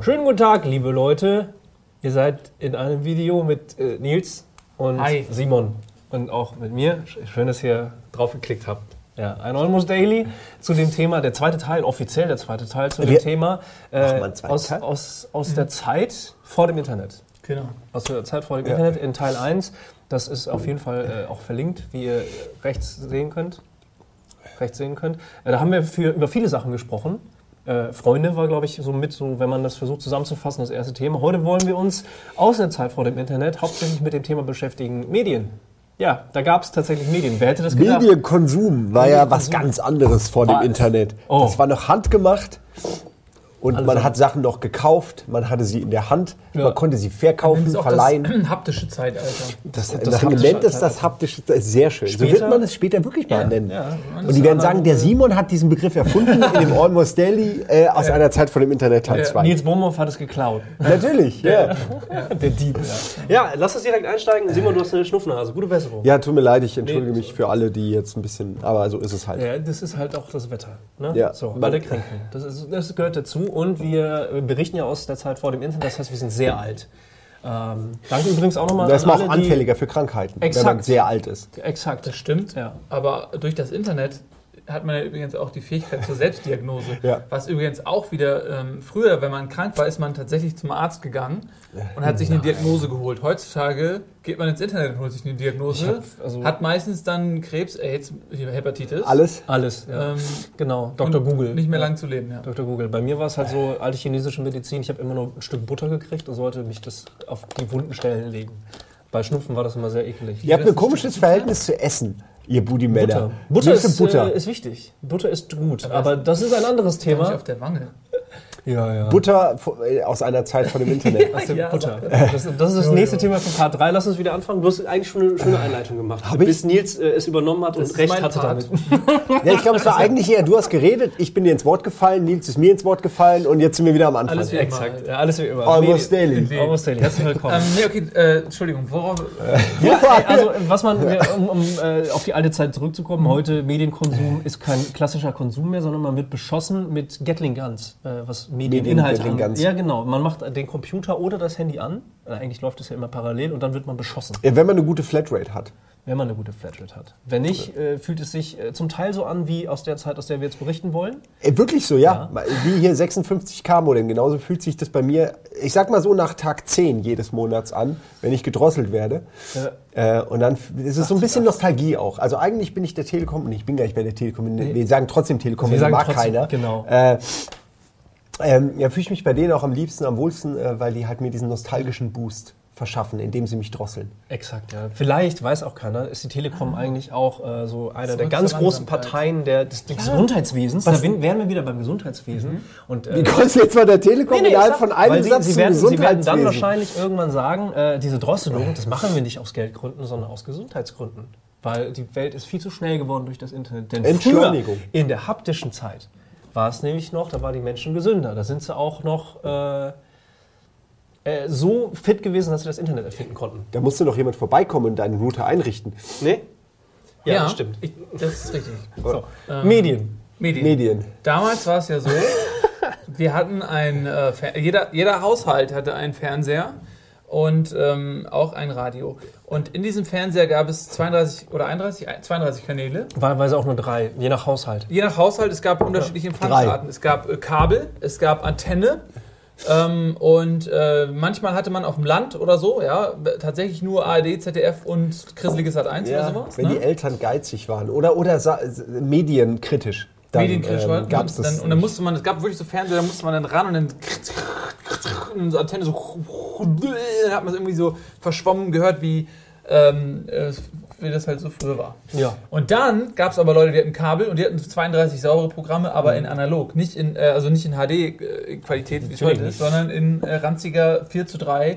Schönen guten Tag, liebe Leute. Ihr seid in einem Video mit äh, Nils und Hi. Simon und auch mit mir. Sch- Schön, dass ihr drauf geklickt habt. Ja, ein Almost Daily zu dem Thema, der zweite Teil, offiziell der zweite Teil zu dem Wir- Thema äh, aus, Teil? aus, aus der Zeit vor dem Internet. Genau. Aus der Zeit vor dem Ja. Internet in Teil 1. Das ist auf jeden Fall äh, auch verlinkt, wie ihr rechts sehen könnt. Rechts sehen könnt. Äh, da haben wir für, über viele Sachen gesprochen. Äh, Freunde war, glaube ich, so mit, so, wenn man das versucht zusammenzufassen, das erste Thema. Heute wollen wir uns aus der Zeit vor dem Internet hauptsächlich mit dem Thema beschäftigen: Medien. Ja, da gab es tatsächlich Medien. Wer hätte das gedacht? Medienkonsum war ja was Medienkonsum. ganz anderes vor dem Internet. oh. Das war noch handgemacht und Alles man an- hat Sachen noch gekauft, man hatte sie in der Hand, Ja. man konnte sie Das verkaufen, ist auch verleihen. das haptische Zeitalter. Das, das das haptische nennt es das Zeitalter. haptische, das ist sehr schön. so Später- wird man es später wirklich mal nennen. ja. Und die werden sagen, der Simon hat diesen Begriff erfunden in dem Almost Daily äh, aus einer Zeit vor dem Internet Teil Ja. 2. Nils Bohmhoff hat es geklaut. Natürlich, ja. Der Dieb. Ja. ja, lass uns direkt einsteigen. Simon, du hast eine Schnupfnase. Gute Besserung. Ja, tut mir leid, ich entschuldige Nee. mich für alle, die jetzt ein bisschen, aber so ist es halt. Ja, das ist halt auch das Wetter. Ne? Ja. So, alle kränkeln. Das, ist, das gehört dazu. Und wir berichten ja aus der Zeit vor dem Internet. Das heißt, wir sind sehr alt. Ähm, danke übrigens auch nochmal Da ist an man auch anfälliger für Krankheiten, wenn Exakt. man sehr alt ist. Exakt. Das stimmt. Ja. Aber durch das Internet hat man ja übrigens auch die Fähigkeit zur Selbstdiagnose. Ja. Was übrigens auch wieder, ähm, früher, wenn man krank war, ist man tatsächlich zum Arzt gegangen und hat sich eine Diagnose geholt. Heutzutage geht man ins Internet und holt sich eine Diagnose, hab- also- hat meistens dann Krebs, AIDS, Hepatitis. Alles? Alles. Ja. Ähm, genau. Dr. Google. Nicht mehr lang zu leben, ja. Dr. Google. Bei mir war es halt so alte chinesische Medizin. Ich habe immer nur ein Stück Butter gekriegt und sollte mich das auf die wunden Stellen legen. Bei Schnupfen war das immer sehr eklig. Ihr habt ein komisches Verhältnis zu Essen, ihr Budi-Männer. Butter. Butter ist, Butter. Äh, ist wichtig. Butter ist gut. Aber Aber das ist ein anderes Nicht Thema. auf der Wange. Ja, ja. Butter äh, aus einer Zeit vor dem Internet. Aus dem Ja, Butter. Das, das ist das nächste Thema von Part 3. Lass uns wieder anfangen. Du hast eigentlich schon eine schöne Einleitung gemacht. Hab ich? Bis Nils äh, es übernommen hat Das und ist recht hatte Part. damit. ja, ich glaube, es war eigentlich eher, du hast geredet, ich bin dir ins Wort gefallen, Nils ist mir ins Wort gefallen und jetzt sind wir wieder am Anfang. Alles wie immer. Exakt. Ja, alles wie immer. Almost daily. Almost daily. Herzlich willkommen. Ähm, nee, okay, äh, Entschuldigung, worauf. Ja, ey, also was man, um, um äh, auf die alte Zeit zurückzukommen, heute Medienkonsum ist kein klassischer Konsum mehr, sondern man wird beschossen mit Gatling Guns, äh, was Medieninhalt Gatling angeht. Ja, genau. Man macht den Computer oder das Handy an. Äh, eigentlich läuft es ja immer parallel und dann wird man beschossen, Ja, Wenn man eine gute Flatrate hat. wenn man eine gute Flatrate hat. Wenn nicht, äh, fühlt es sich äh, zum Teil so an wie aus der Zeit, aus der wir jetzt berichten wollen. Äh, wirklich so, ja. Wie hier 56k Modem. Genauso fühlt sich das bei mir, ich sag mal so nach Tag 10 jedes Monats an, wenn ich gedrosselt werde. Äh, und dann ist es so ein bisschen Nostalgie auch. Also eigentlich bin ich der Telekom, und ich bin gar nicht bei der Telekom, wir sagen trotzdem Telekom, Wir mag trotzdem, keiner. genau. Äh, ähm, ja, fühle ich mich bei denen auch am liebsten, am wohlsten, äh, weil die halt mir diesen nostalgischen Boost verschaffen, indem sie mich drosseln. Exakt, ja. Vielleicht, weiß auch keiner, ist die Telekom eigentlich auch äh, so einer der ganz großen. Parteien der, des, des Gesundheitswesens. Da bin- wären wir wieder beim Gesundheitswesen. Und, äh, Wie kommst du jetzt von der Telekom Nee, nee, innerhalb von einem weil sie, Satz sie, zum werden, sie werden dann wahrscheinlich irgendwann sagen, äh, diese Drosselung, das machen wir nicht aus Geldgründen, sondern aus Gesundheitsgründen. Weil die Welt ist viel zu schnell geworden durch das Internet. Denn früher, Entschleunigung. in der haptischen Zeit, war es nämlich noch, da waren die Menschen gesünder. Da sind sie auch noch äh, äh, so fit gewesen, dass sie das Internet erfinden konnten. Da musste noch jemand vorbeikommen und deinen Router einrichten. Nee? Ja, das stimmt. Ich, das ist richtig. So. Medien. Medien. Medien. Damals war es ja so, wir hatten ein, äh, jeder, jeder Haushalt hatte einen Fernseher und ähm, auch ein Radio. Und in diesem Fernseher gab es 32 oder 31, 32 Kanäle. Wahlweise auch nur drei, je nach Haushalt. Je nach Haushalt, es gab unterschiedliche Empfangsarten. Es gab äh, Kabel, es gab Antenne. Ähm, und äh, manchmal hatte man auf dem Land oder so, ja, tatsächlich nur ARD, ZDF und Christliches Sat 1 oder sowas. wenn ne? die Eltern geizig waren oder, oder medienkritisch. Dann, Medienkritisch war. gab es das. dann, und dann musste man, es gab wirklich so Fernseher, da musste man dann ran und dann und so Antenne so dann hat man es irgendwie so verschwommen gehört, wie, ähm, äh, wie das halt so früher war. Ja. Und dann gab es aber Leute, die hatten Kabel und die hatten 32 saubere Programme, aber in analog, nicht in, äh, also nicht in HD-Qualität, wie es heute ist, sondern in äh, ranziger 4 zu 3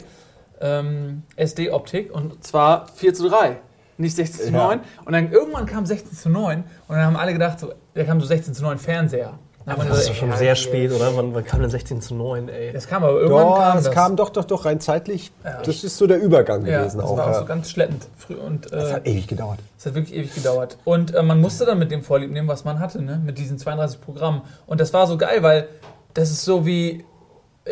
ähm, SD-Optik und zwar 4 zu 3. Nicht 16 zu Ja. 9. Und dann irgendwann kam 16 zu 9 und dann haben alle gedacht, so, da kam so 16 zu 9 Fernseher. Wir Das ist doch schon ja, sehr ja, spät, oder? Wann, wann kam denn 16 zu 9, ey? Das kam aber irgendwann Ja, kam es das. kam doch, doch, doch rein zeitlich. Das ist so der Übergang ja, gewesen das auch. war auch ja. so ganz schleppend. Früh und, das äh, hat ewig gedauert. Es hat wirklich ewig gedauert. Und äh, man musste dann mit dem Vorlieb nehmen, was man hatte, ne? mit diesen 32 Programmen. Und das war so geil, weil das ist so wie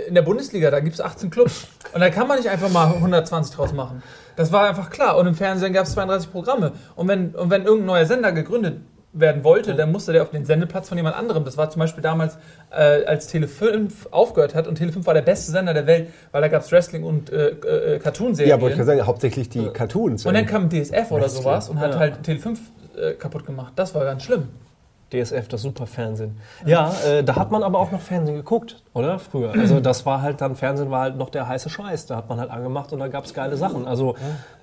in der Bundesliga, da gibt es 18 Clubs. Und da kann man nicht einfach mal 120 draus machen. Das war einfach klar. Und im Fernsehen gab es 32 Programme. Und wenn, und wenn irgendein neuer Sender gegründet werden wollte, dann musste der auf den Sendeplatz von jemand anderem. Das war zum Beispiel damals, äh, als Tele5 aufgehört hat und Tele5 war der beste Sender der Welt, weil da gab es Wrestling und äh, äh, Cartoon-Serien. Ja, wollte ich sagen, hauptsächlich die Cartoons. Und dann kam DSF oder Wrestling. sowas und hat Ja. halt Tele5 äh, kaputt gemacht. Das war ganz schlimm. DSF, das Superfernsehen. Ja, äh, da hat man aber auch noch Fernsehen geguckt, oder? Früher. Also das war halt dann, Fernsehen war halt noch der heiße Scheiß. Da hat man halt angemacht und da gab es geile Sachen. Also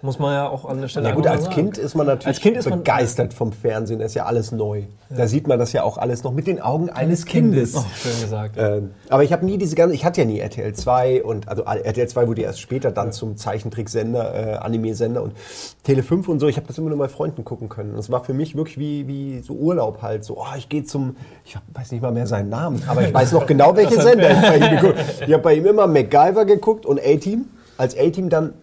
muss man ja auch an der Stelle Ja gut, als mal Kind sagen. ist man natürlich Als Kind ist man- begeistert vom Fernsehen. Das ist ja alles neu. Da sieht man das ja auch alles noch mit den Augen eines Kindes. Oh, schön gesagt. Ähm, aber ich habe nie diese ganze, ich hatte ja nie RTL 2 und also RTL 2 wurde erst später dann zum Zeichentricksender, äh, Anime-Sender und Tele 5 und so. Ich habe das immer nur bei Freunden gucken können. Und es war für mich wirklich wie, wie so Urlaub halt. So, oh, ich gehe zum, ich weiß nicht mal mehr seinen Namen, aber ich weiß noch genau, welche Ich bei ihm geguckt. Ich habe bei ihm immer MacGyver geguckt und A-Team. Als A-Team dann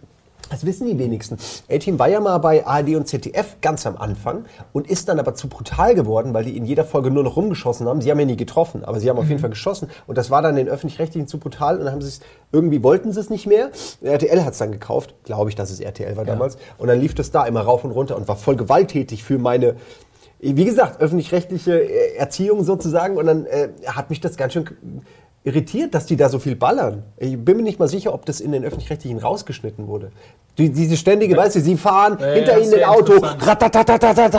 das wissen die wenigsten. A-Team war ja mal bei ARD und ZDF ganz am Anfang und ist dann aber zu brutal geworden, weil die in jeder Folge nur noch rumgeschossen haben. Sie haben ja nie getroffen, aber sie haben auf jeden Fall geschossen. Und das war dann den Öffentlich-Rechtlichen zu brutal und dann haben sie es, irgendwie wollten sie es nicht mehr. RTL hat es dann gekauft, glaube ich, dass es RTL war damals. Und dann lief das da immer rauf und runter und war voll gewalttätig für meine, wie gesagt, öffentlich-rechtliche äh, Erziehung sozusagen. Und dann äh, hat mich das ganz schön irritiert, dass die da so viel ballern. Ich bin mir nicht mal sicher, ob das in den Öffentlich-Rechtlichen rausgeschnitten wurde. Die, diese ständige, ja. weißt du, sie fahren, ja, hinter ja, ihnen ein Auto, ratatatatatatat,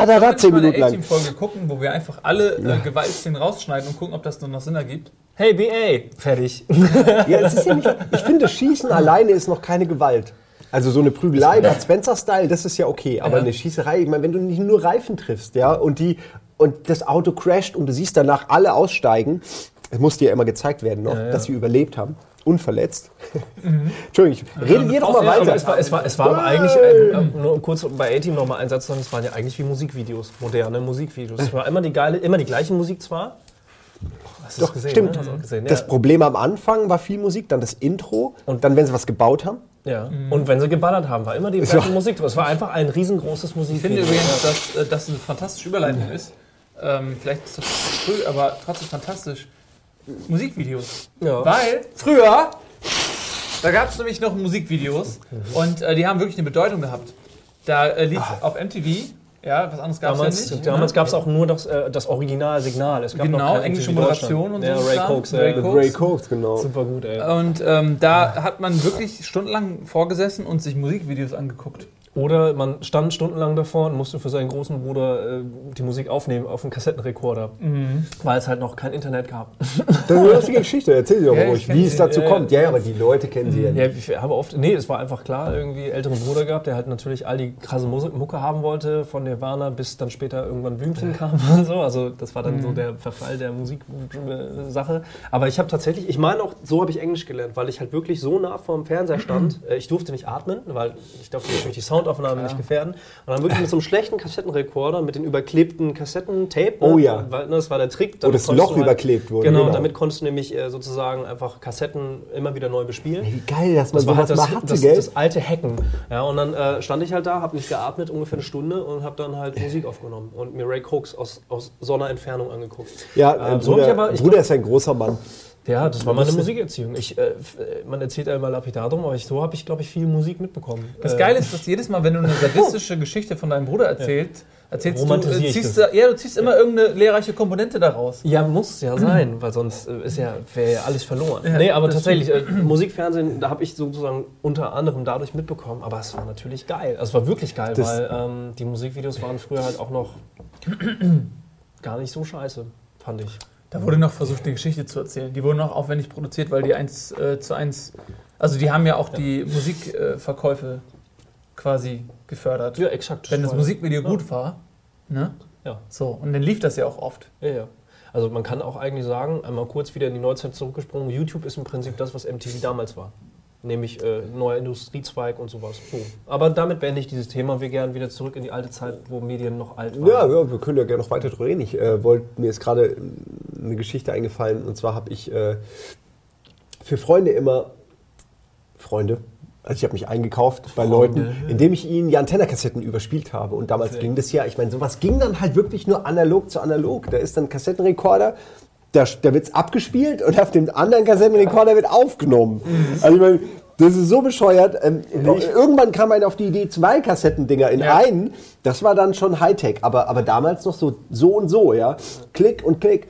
es muss dir ja immer gezeigt werden noch, Ja, ja. dass sie überlebt haben, unverletzt. Entschuldigung, ich rede eine ihr doch Faust- mal ja, Aber weiter. es war, es war, es war aber eigentlich, äh, äh, nur kurz bei A-Team nochmal ein Satz sagen, es waren ja eigentlich wie Musikvideos, moderne Musikvideos. Es war immer die geile, immer die gleiche Musik zwar. Hast du Doch, das gesehen? stimmt. Ne? Hast du auch gesehen? Das ja. Problem am Anfang war viel Musik, dann das Intro und dann, wenn sie was gebaut haben. ja. Und wenn sie geballert haben, war immer die So. gleiche Musik. Es war einfach ein riesengroßes Ich Musikvideo. finde übrigens, dass äh, das eine fantastische Überleitung ist. Ähm, vielleicht ist das zu früh, aber trotzdem fantastisch. Musikvideos. Ja. Weil früher, da gab es nämlich noch Musikvideos und äh, die haben wirklich eine Bedeutung gehabt. Da äh, lief auf MTV, ja, was anderes gab es ja Damals, nicht. damals ne? gab es auch nur das, äh, das Originalsignal. Es gab Genau, noch englische Moderation und ja, so Ray. Cokes, Ray äh, Cokes. Ray Cokes, genau. Super gut, ey. Und ähm, da hat man wirklich stundenlang vorgesessen und sich Musikvideos angeguckt. Oder man stand stundenlang davor und musste für seinen großen Bruder äh, die Musik aufnehmen auf einen Kassettenrekorder, weil es halt noch kein Internet gab. Das ist eine lustige Geschichte, erzähl sie doch Ja, ruhig, wie es dazu ja, kommt. Ja, ja, aber die Leute kennen sie ja nicht. Ja, ich habe oft, nee, es war einfach klar, irgendwie älteren Bruder gehabt, der halt natürlich all die krasse Musik, Mucke haben wollte, von Nirvana bis dann später irgendwann Blümchen kam und so. Also das war dann so der Verfall der Musiksache. Aber ich habe tatsächlich, ich meine auch, so habe ich Englisch gelernt, weil ich halt wirklich so nah vorm Fernseher stand. Äh, Ich durfte nicht atmen, weil ich durfte natürlich die Soundaufnahme nicht gefährden. Und dann wirklich mit so einem schlechten Kassettenrekorder, mit den überklebten Kassettentape. Oh ne, ja. Weil, ne, das war der Trick. Wo das Loch du überklebt wurde, Genau, genau. damit konntest du nämlich äh, sozusagen einfach Kassetten immer wieder neu bespielen. Wie geil, dass man Das war sowas halt das, mal hatte, das, gell? das alte Hacken. Ja, und dann äh, stand ich halt da, habe nicht geatmet, ungefähr eine Stunde und habe dann halt Musik aufgenommen und mir Ray Cokes aus, aus so einer Entfernung angeguckt. ja, Ähm, äh, so Bruder, aber- Bruder ist ein großer Mann. Ja, das war meine Musikerziehung. Ich, äh, äh, man erzählt ja immer lapidar drum, aber ich, so habe ich, glaube ich, viel Musik mitbekommen. Das Äh, Geile ist, dass jedes Mal, wenn du eine sadistische Geschichte von deinem Bruder erzählst, erzählst du, äh, ziehst, du, ja, du ziehst immer irgendeine lehrreiche Komponente daraus. Ja, muss ja sein, weil sonst äh, ist ja, wäre ja alles verloren. Ja, nee, aber tatsächlich, äh, Musikfernsehen, da habe ich sozusagen unter anderem dadurch mitbekommen, aber es war natürlich geil. Also es war wirklich geil, Das- weil ähm, die Musikvideos waren früher halt auch noch gar nicht so scheiße, fand ich. Da wurde noch versucht, eine Geschichte zu erzählen. Die wurden noch aufwendig produziert, weil die eins äh, zu eins, also die haben ja auch die Musikverkäufe quasi gefördert. Ja, exakt. Wenn das Musikvideo Ja. gut war, ne? Ja. So, und dann lief das ja auch oft. Ja, ja. Also man kann auch eigentlich sagen, einmal kurz wieder in die Neuzeit zurückgesprungen, YouTube ist im Prinzip das, was MTV damals war. Nämlich äh, neuer Industriezweig und sowas. So. Aber damit beende ich dieses Thema. Wir gern wieder zurück in die alte Zeit, wo Medien noch alt waren. Ja, ja, wir können ja gerne noch weiter drüber reden. Ich äh, wollte, mir ist gerade eine Geschichte eingefallen und zwar habe ich äh, für Freunde immer Freunde. Also ich habe mich eingekauft bei Freunde, Leuten, indem ich ihnen die Antennakassetten überspielt habe. Und damals ging das ja, ich meine, sowas ging dann halt wirklich nur analog zu analog. Da ist dann ein Kassettenrekorder da, da wird es abgespielt und auf dem anderen Kassettenrekorder wird aufgenommen. Also ich meine, das ist so bescheuert. Ähm, irgendwann kam man auf die Idee, zwei Kassettendinger in Ja. einen. Das war dann schon Hightech, aber, aber damals noch so, so und so, ja. Klick und Klick.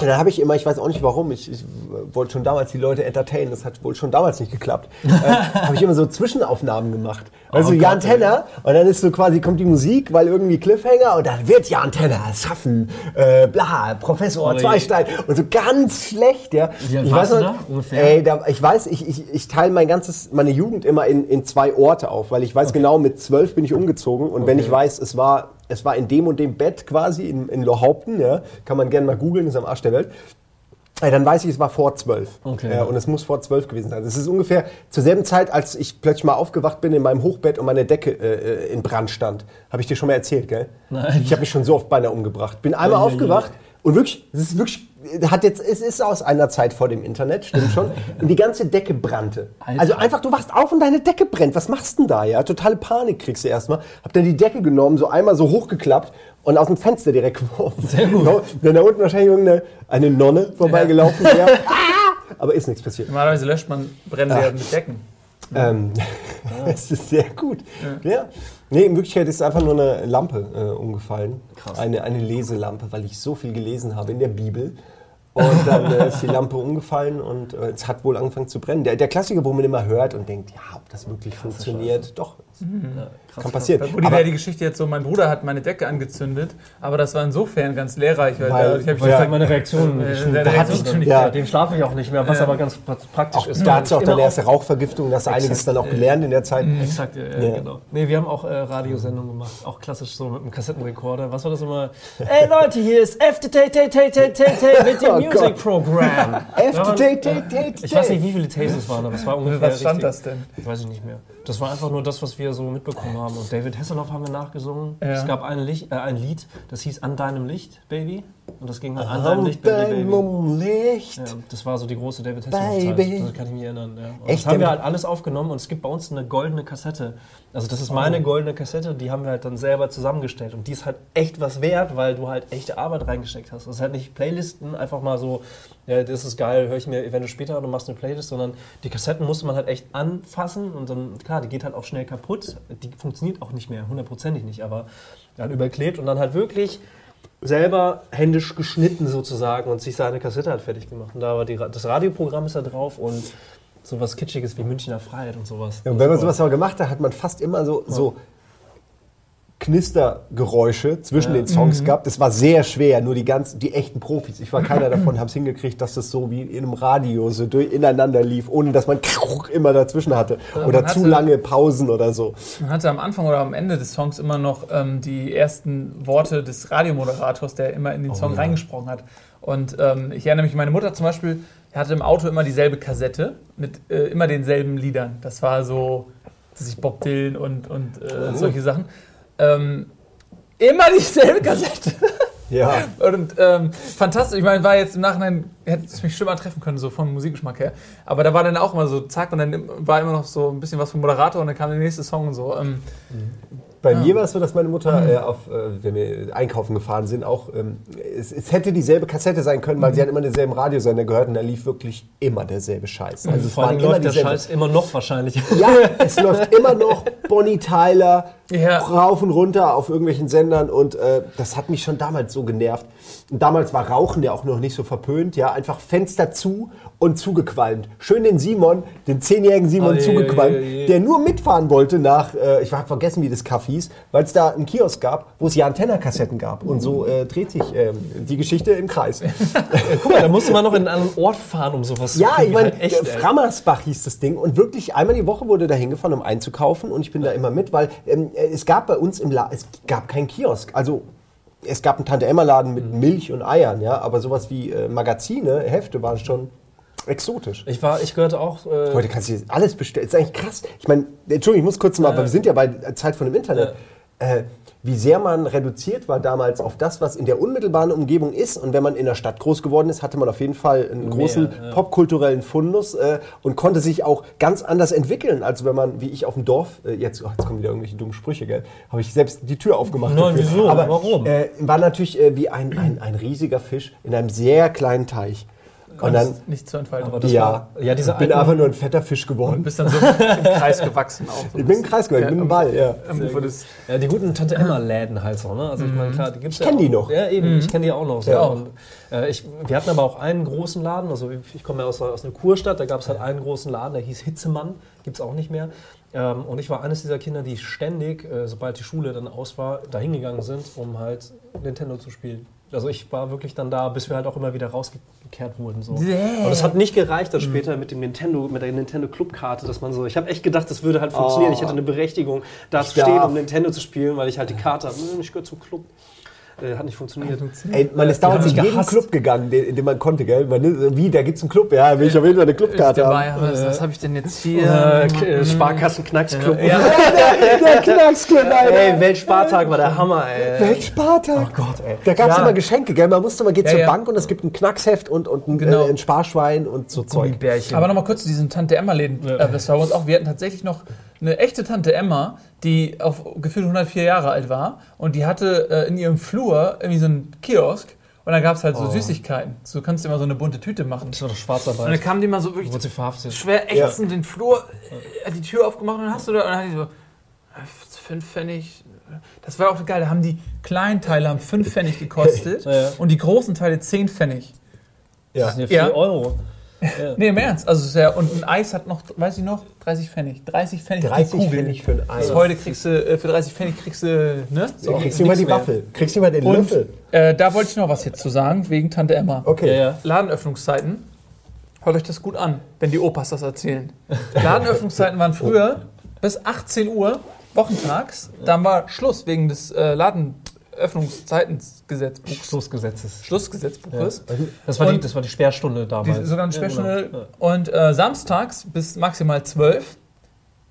Und dann habe ich immer, ich weiß auch nicht warum, ich, ich wollte schon damals die Leute entertainen, das hat wohl schon damals nicht geklappt, äh, habe ich immer so Zwischenaufnahmen gemacht. Also Oh Jan Gott. Tenner und dann ist so quasi, kommt die Musik, weil irgendwie Cliffhanger und dann wird Jan Tenner es schaffen, äh, bla, Professor Oh. Zweistein und so ganz schlecht, ja. Alt ich weiß noch, ungefähr? Ey, da, ich weiß, ich, ich, ich teile mein ganzes, meine Jugend immer in, in zwei Orte auf, weil ich weiß genau, mit zwölf bin ich umgezogen und wenn ich weiß, es war, es war in dem und dem Bett quasi in, in Lohaupten, ja, kann man gerne mal googeln, ist am Arsch der Welt. Ey, dann weiß ich, es war vor zwölf. Okay. Ja, und es muss vor zwölf gewesen sein. Das ist ungefähr zur selben Zeit, als ich plötzlich mal aufgewacht bin in meinem Hochbett und meine Decke äh, äh, in Brand stand. Habe ich dir schon mal erzählt, gell? Nein. Ich habe mich schon so oft beinahe umgebracht. Bin einmal Ja, ja, ja. aufgewacht und wirklich, es ist wirklich, hat jetzt, es ist aus einer Zeit vor dem Internet, stimmt schon. und die ganze Decke brannte. Alter. Also einfach, du wachst auf und deine Decke brennt. Was machst du denn da, ja? Totale Panik kriegst du erstmal. Hab dann die Decke genommen, so einmal so hochgeklappt und aus dem Fenster direkt geworfen. Sehr gut. Dann da unten wahrscheinlich irgendeine eine Nonne vorbeigelaufen wäre. Ah! Aber ist nichts passiert. Normalerweise löscht man Brennwerte mit Decken. Ähm, das ist sehr gut. Ja. Nee, in Wirklichkeit ist einfach nur eine Lampe äh, umgefallen. Krass. Eine, eine Leselampe, weil ich so viel gelesen habe in der Bibel. Und dann äh, ist die Lampe umgefallen und äh, es hat wohl angefangen zu brennen. Der, der Klassiker, wo man immer hört und denkt, ja, ob das wirklich funktioniert. Doch, Ja, krass, kann passieren. Bei Buddy Aber- wäre die Geschichte jetzt so, mein Bruder hat meine Decke angezündet, aber das war insofern ganz lehrreich, weil, Weil- da, ich habe Ja. meine Reaktion Äh, schon- hatte ich ja. dem schlafe ich auch nicht mehr, was Ja. aber ganz pra- praktisch ist. da hat sie auch deine erste Rauchvergiftung, hast du einiges dann auch gelernt in der Zeit. Exakt, ja, ja, Ja. genau. Nee, wir haben auch äh, Radiosendungen gemacht, auch klassisch so mit einem Kassettenrekorder. Was war das immer? Ey Leute, hier ist FTT mit dem Oh Music. Program. FTT. Ich weiß nicht, wie viele Takes es waren, aber es war ungefähr Was stand das denn? Das weiß ich nicht mehr. Das war einfach nur das, was wir so mitbekommen haben. Und David Hasselhoff haben wir nachgesungen. Ja. Es gab ein, Licht, äh, ein Lied, das hieß An deinem Licht, Baby. Und das ging halt an deinem An Licht, Baby, Baby. Licht. Ja, das war so die große David Hasselhoff-Zeit. Das kann ich mich erinnern. Ja. Und Echt? Das haben wir halt alles aufgenommen und es gibt bei uns eine goldene Kassette. Also das ist meine goldene Kassette, die haben wir halt dann selber zusammengestellt. Und die ist halt echt was wert, weil du halt echte Arbeit reingesteckt hast. Das ist halt nicht Playlisten, einfach mal so, ja, das ist geil, höre ich mir eventuell später und du machst eine Playlist, sondern die Kassetten musste man halt echt anfassen und dann, klar, die geht halt auch schnell kaputt. Die funktioniert auch nicht mehr, hundertprozentig nicht, aber dann überklebt und dann halt wirklich selber händisch geschnitten sozusagen und sich seine Kassette halt fertig gemacht. Und da war die, das Radioprogramm ist da drauf und sowas Kitschiges wie Münchner Freiheit und sowas. Ja, und wenn man sowas aber gemacht hat, hat man fast immer so, so Knistergeräusche zwischen Ja. den Songs gehabt. Das war sehr schwer, nur die ganzen, die echten Profis. Ich war keiner davon, haben es hingekriegt, dass das so wie in einem Radio so durch, ineinander lief, ohne dass man immer dazwischen hatte. Oder man zu hatte- lange Pausen oder so. Man hatte am Anfang oder am Ende des Songs immer noch ähm, die ersten Worte des Radiomoderators, der immer in den Song ja. reingesprochen hat. Und ähm, ich erinnere mich, meine Mutter zum Beispiel hatte im Auto immer dieselbe Kassette mit äh, immer denselben Liedern. Das war so, dass ich Bob Dylan und, und äh, solche Sachen. Ähm, immer dieselbe Kassette. Ja. Und ähm, fantastisch, ich meine, war jetzt im Nachhinein, hätte es mich schlimmer treffen können, so vom Musikgeschmack her. Aber da war dann auch immer so, zack, und dann war immer noch so ein bisschen was vom Moderator und dann kam der nächste Song und so. Ähm, Bei mir war es so, dass meine Mutter, äh, auf, äh, wenn wir einkaufen gefahren sind, auch, ähm, es, es hätte dieselbe Kassette sein können, weil sie hat immer denselben Radiosender gehört und da lief wirklich immer derselbe Scheiß. Also es Vor allem läuft der Scheiß immer noch wahrscheinlich. Ja, es läuft immer noch Bonnie Tyler Ja. rauf und runter auf irgendwelchen Sendern und äh, das hat mich schon damals so genervt. Und damals war Rauchen ja auch noch nicht so verpönt, ja, einfach Fenster zu und zugequalmt. Schön den Simon, den zehnjährigen Simon Oje, zugequalmt, oje, oje. der nur mitfahren wollte nach, äh, ich habe vergessen, wie das Kaff hieß, weil es da einen Kiosk gab, wo es ja Antenna-Kassetten gab. Und so äh, dreht sich ähm, die Geschichte im Kreis. Guck mal, da musste man noch in einen anderen Ort fahren, um sowas zu Ja, ich meine, Halt echt, äh. Frammersbach hieß das Ding und wirklich einmal die Woche wurde da hingefahren, um einzukaufen und ich bin da immer mit, weil ähm, äh, es gab bei uns im La es gab keinen Kiosk. Also es gab einen Tante-Emma-Laden mit Mhm. Milch und Eiern, ja, aber sowas wie äh, Magazine, Hefte waren schon exotisch. Ich war, ich gehörte auch. Äh, Heute kannst du dir alles bestellen. Ist eigentlich krass. Ich meine, Entschuldigung, ich muss kurz mal, weil wir sind ja bei der Zeit von dem Internet. äh, wie sehr man reduziert war damals auf das, was in der unmittelbaren Umgebung ist. Und wenn man in der Stadt groß geworden ist, hatte man auf jeden Fall einen großen ja. popkulturellen Fundus äh, und konnte sich auch ganz anders entwickeln, als wenn man, wie ich auf dem Dorf, äh, jetzt, oh, jetzt kommen wieder irgendwelche dummen Sprüche, gell, habe ich selbst die Tür aufgemacht. Nein, dafür. wieso? Aber Warum? Äh, war natürlich äh, wie ein, ein, ein riesiger Fisch in einem sehr kleinen Teich. Und dann, nicht zur Entfaltung. Aber das ja, war- ja, diese ich bin einfach nur ein fetter Fisch Du geworden. bist dann so im Kreis gewachsen auch. So Ich bin ein Kreis geworden, ich bin ein Ball, ja. Ja, die guten Tante Emma-Läden halt so, ne? Also ich meine, klar, die gibt's Ich kenn ja die auch. noch. Ja, eben, ich kenne die auch noch. So. Ja. Und, äh, ich, wir hatten aber auch einen großen Laden, also ich komme ja aus, aus einer Kurstadt, da gab es halt einen großen Laden, der hieß Hitzemann, gibt es auch nicht mehr. Ähm, und ich war eines dieser Kinder, die ständig, äh, sobald die Schule dann aus war, da hingegangen sind, um halt Nintendo zu spielen. Also ich war wirklich dann da, bis wir halt auch immer wieder rausgekehrt wurden. So. Yeah. Und es hat nicht gereicht dann später mit dem Nintendo, mit der Nintendo Clubkarte, dass man so. Ich habe echt gedacht, das würde halt funktionieren. Oh. Ich hätte eine Berechtigung, da zu stehen, um Nintendo zu spielen, weil ich halt die Karte habe. Ich gehöre zum Club. Äh, hat nicht funktioniert. Ey, man ist damals haben in jeden gehasst. Club gegangen, den- in dem man konnte, gell? Man, wie, da gibt's einen Club? Ja, will ich auf jeden Fall eine Clubkarte dabei. haben. Was, was habe ich denn jetzt hier? Äh, äh, Sparkassen-Knacksclub. Der Knacksclub, Alter. Ey, Weltspartag war der Hammer, ey. Weltspartag. Oh Gott, ey. Da gab's Ja. immer Geschenke, gell? Man musste, man geht Ja, zur ja. Bank und es gibt ein Knacksheft und, und ein, Genau. äh, ein Sparschwein und so Zeug. Aber nochmal kurz zu diesen Tante Emma-Läden. Ja. Äh, das war uns auch. Wir hatten tatsächlich noch eine echte Tante Emma, die auf gefühlt 104 Jahre alt war. Und die hatte äh, in ihrem Flur irgendwie so einen Kiosk. Und da gab es halt so Süßigkeiten. So du kannst immer so eine bunte Tüte machen. das war doch Und Schwarzarbeit. dann kamen die mal so wirklich verhaftet. schwer ächzend den Flur, äh, die Tür aufgemacht und dann hast du da, und dann hat die so, äh, fünf Pfennig. Das war auch geil, da haben die kleinen Teile haben fünf Pfennig gekostet Ja, ja. und die großen Teile zehn Pfennig. Ja. Das sind ja 4 Ja. Nee, im Ernst. Also ist ja, und ein Eis hat noch, weiß ich noch, 30 Pfennig. 30 Pfennig 30 die Kugel. Pfennig für ein Ei. Also heute kriegst du, äh, für 30 Pfennig kriegst du, ne? So, Kriegst du mal nix die mehr. Waffel? Kriegst du mal den Und Löffel? äh, da wollte ich noch was jetzt zu sagen, wegen Tante Emma. Okay. Ja, ja. Ladenöffnungszeiten. Hört euch das gut an, wenn die Opas das erzählen. Ladenöffnungszeiten waren früher bis 18 Uhr wochentags. Dann war Schluss wegen des äh, Ladenöffnungszeitengesetzbuchs. Schlussgesetzes. Schlussgesetzbuches. Das war, die, das war die Sperrstunde Die, damals. sogar eine Ja, Sperrstunde. genau. Und äh, samstags bis maximal 12.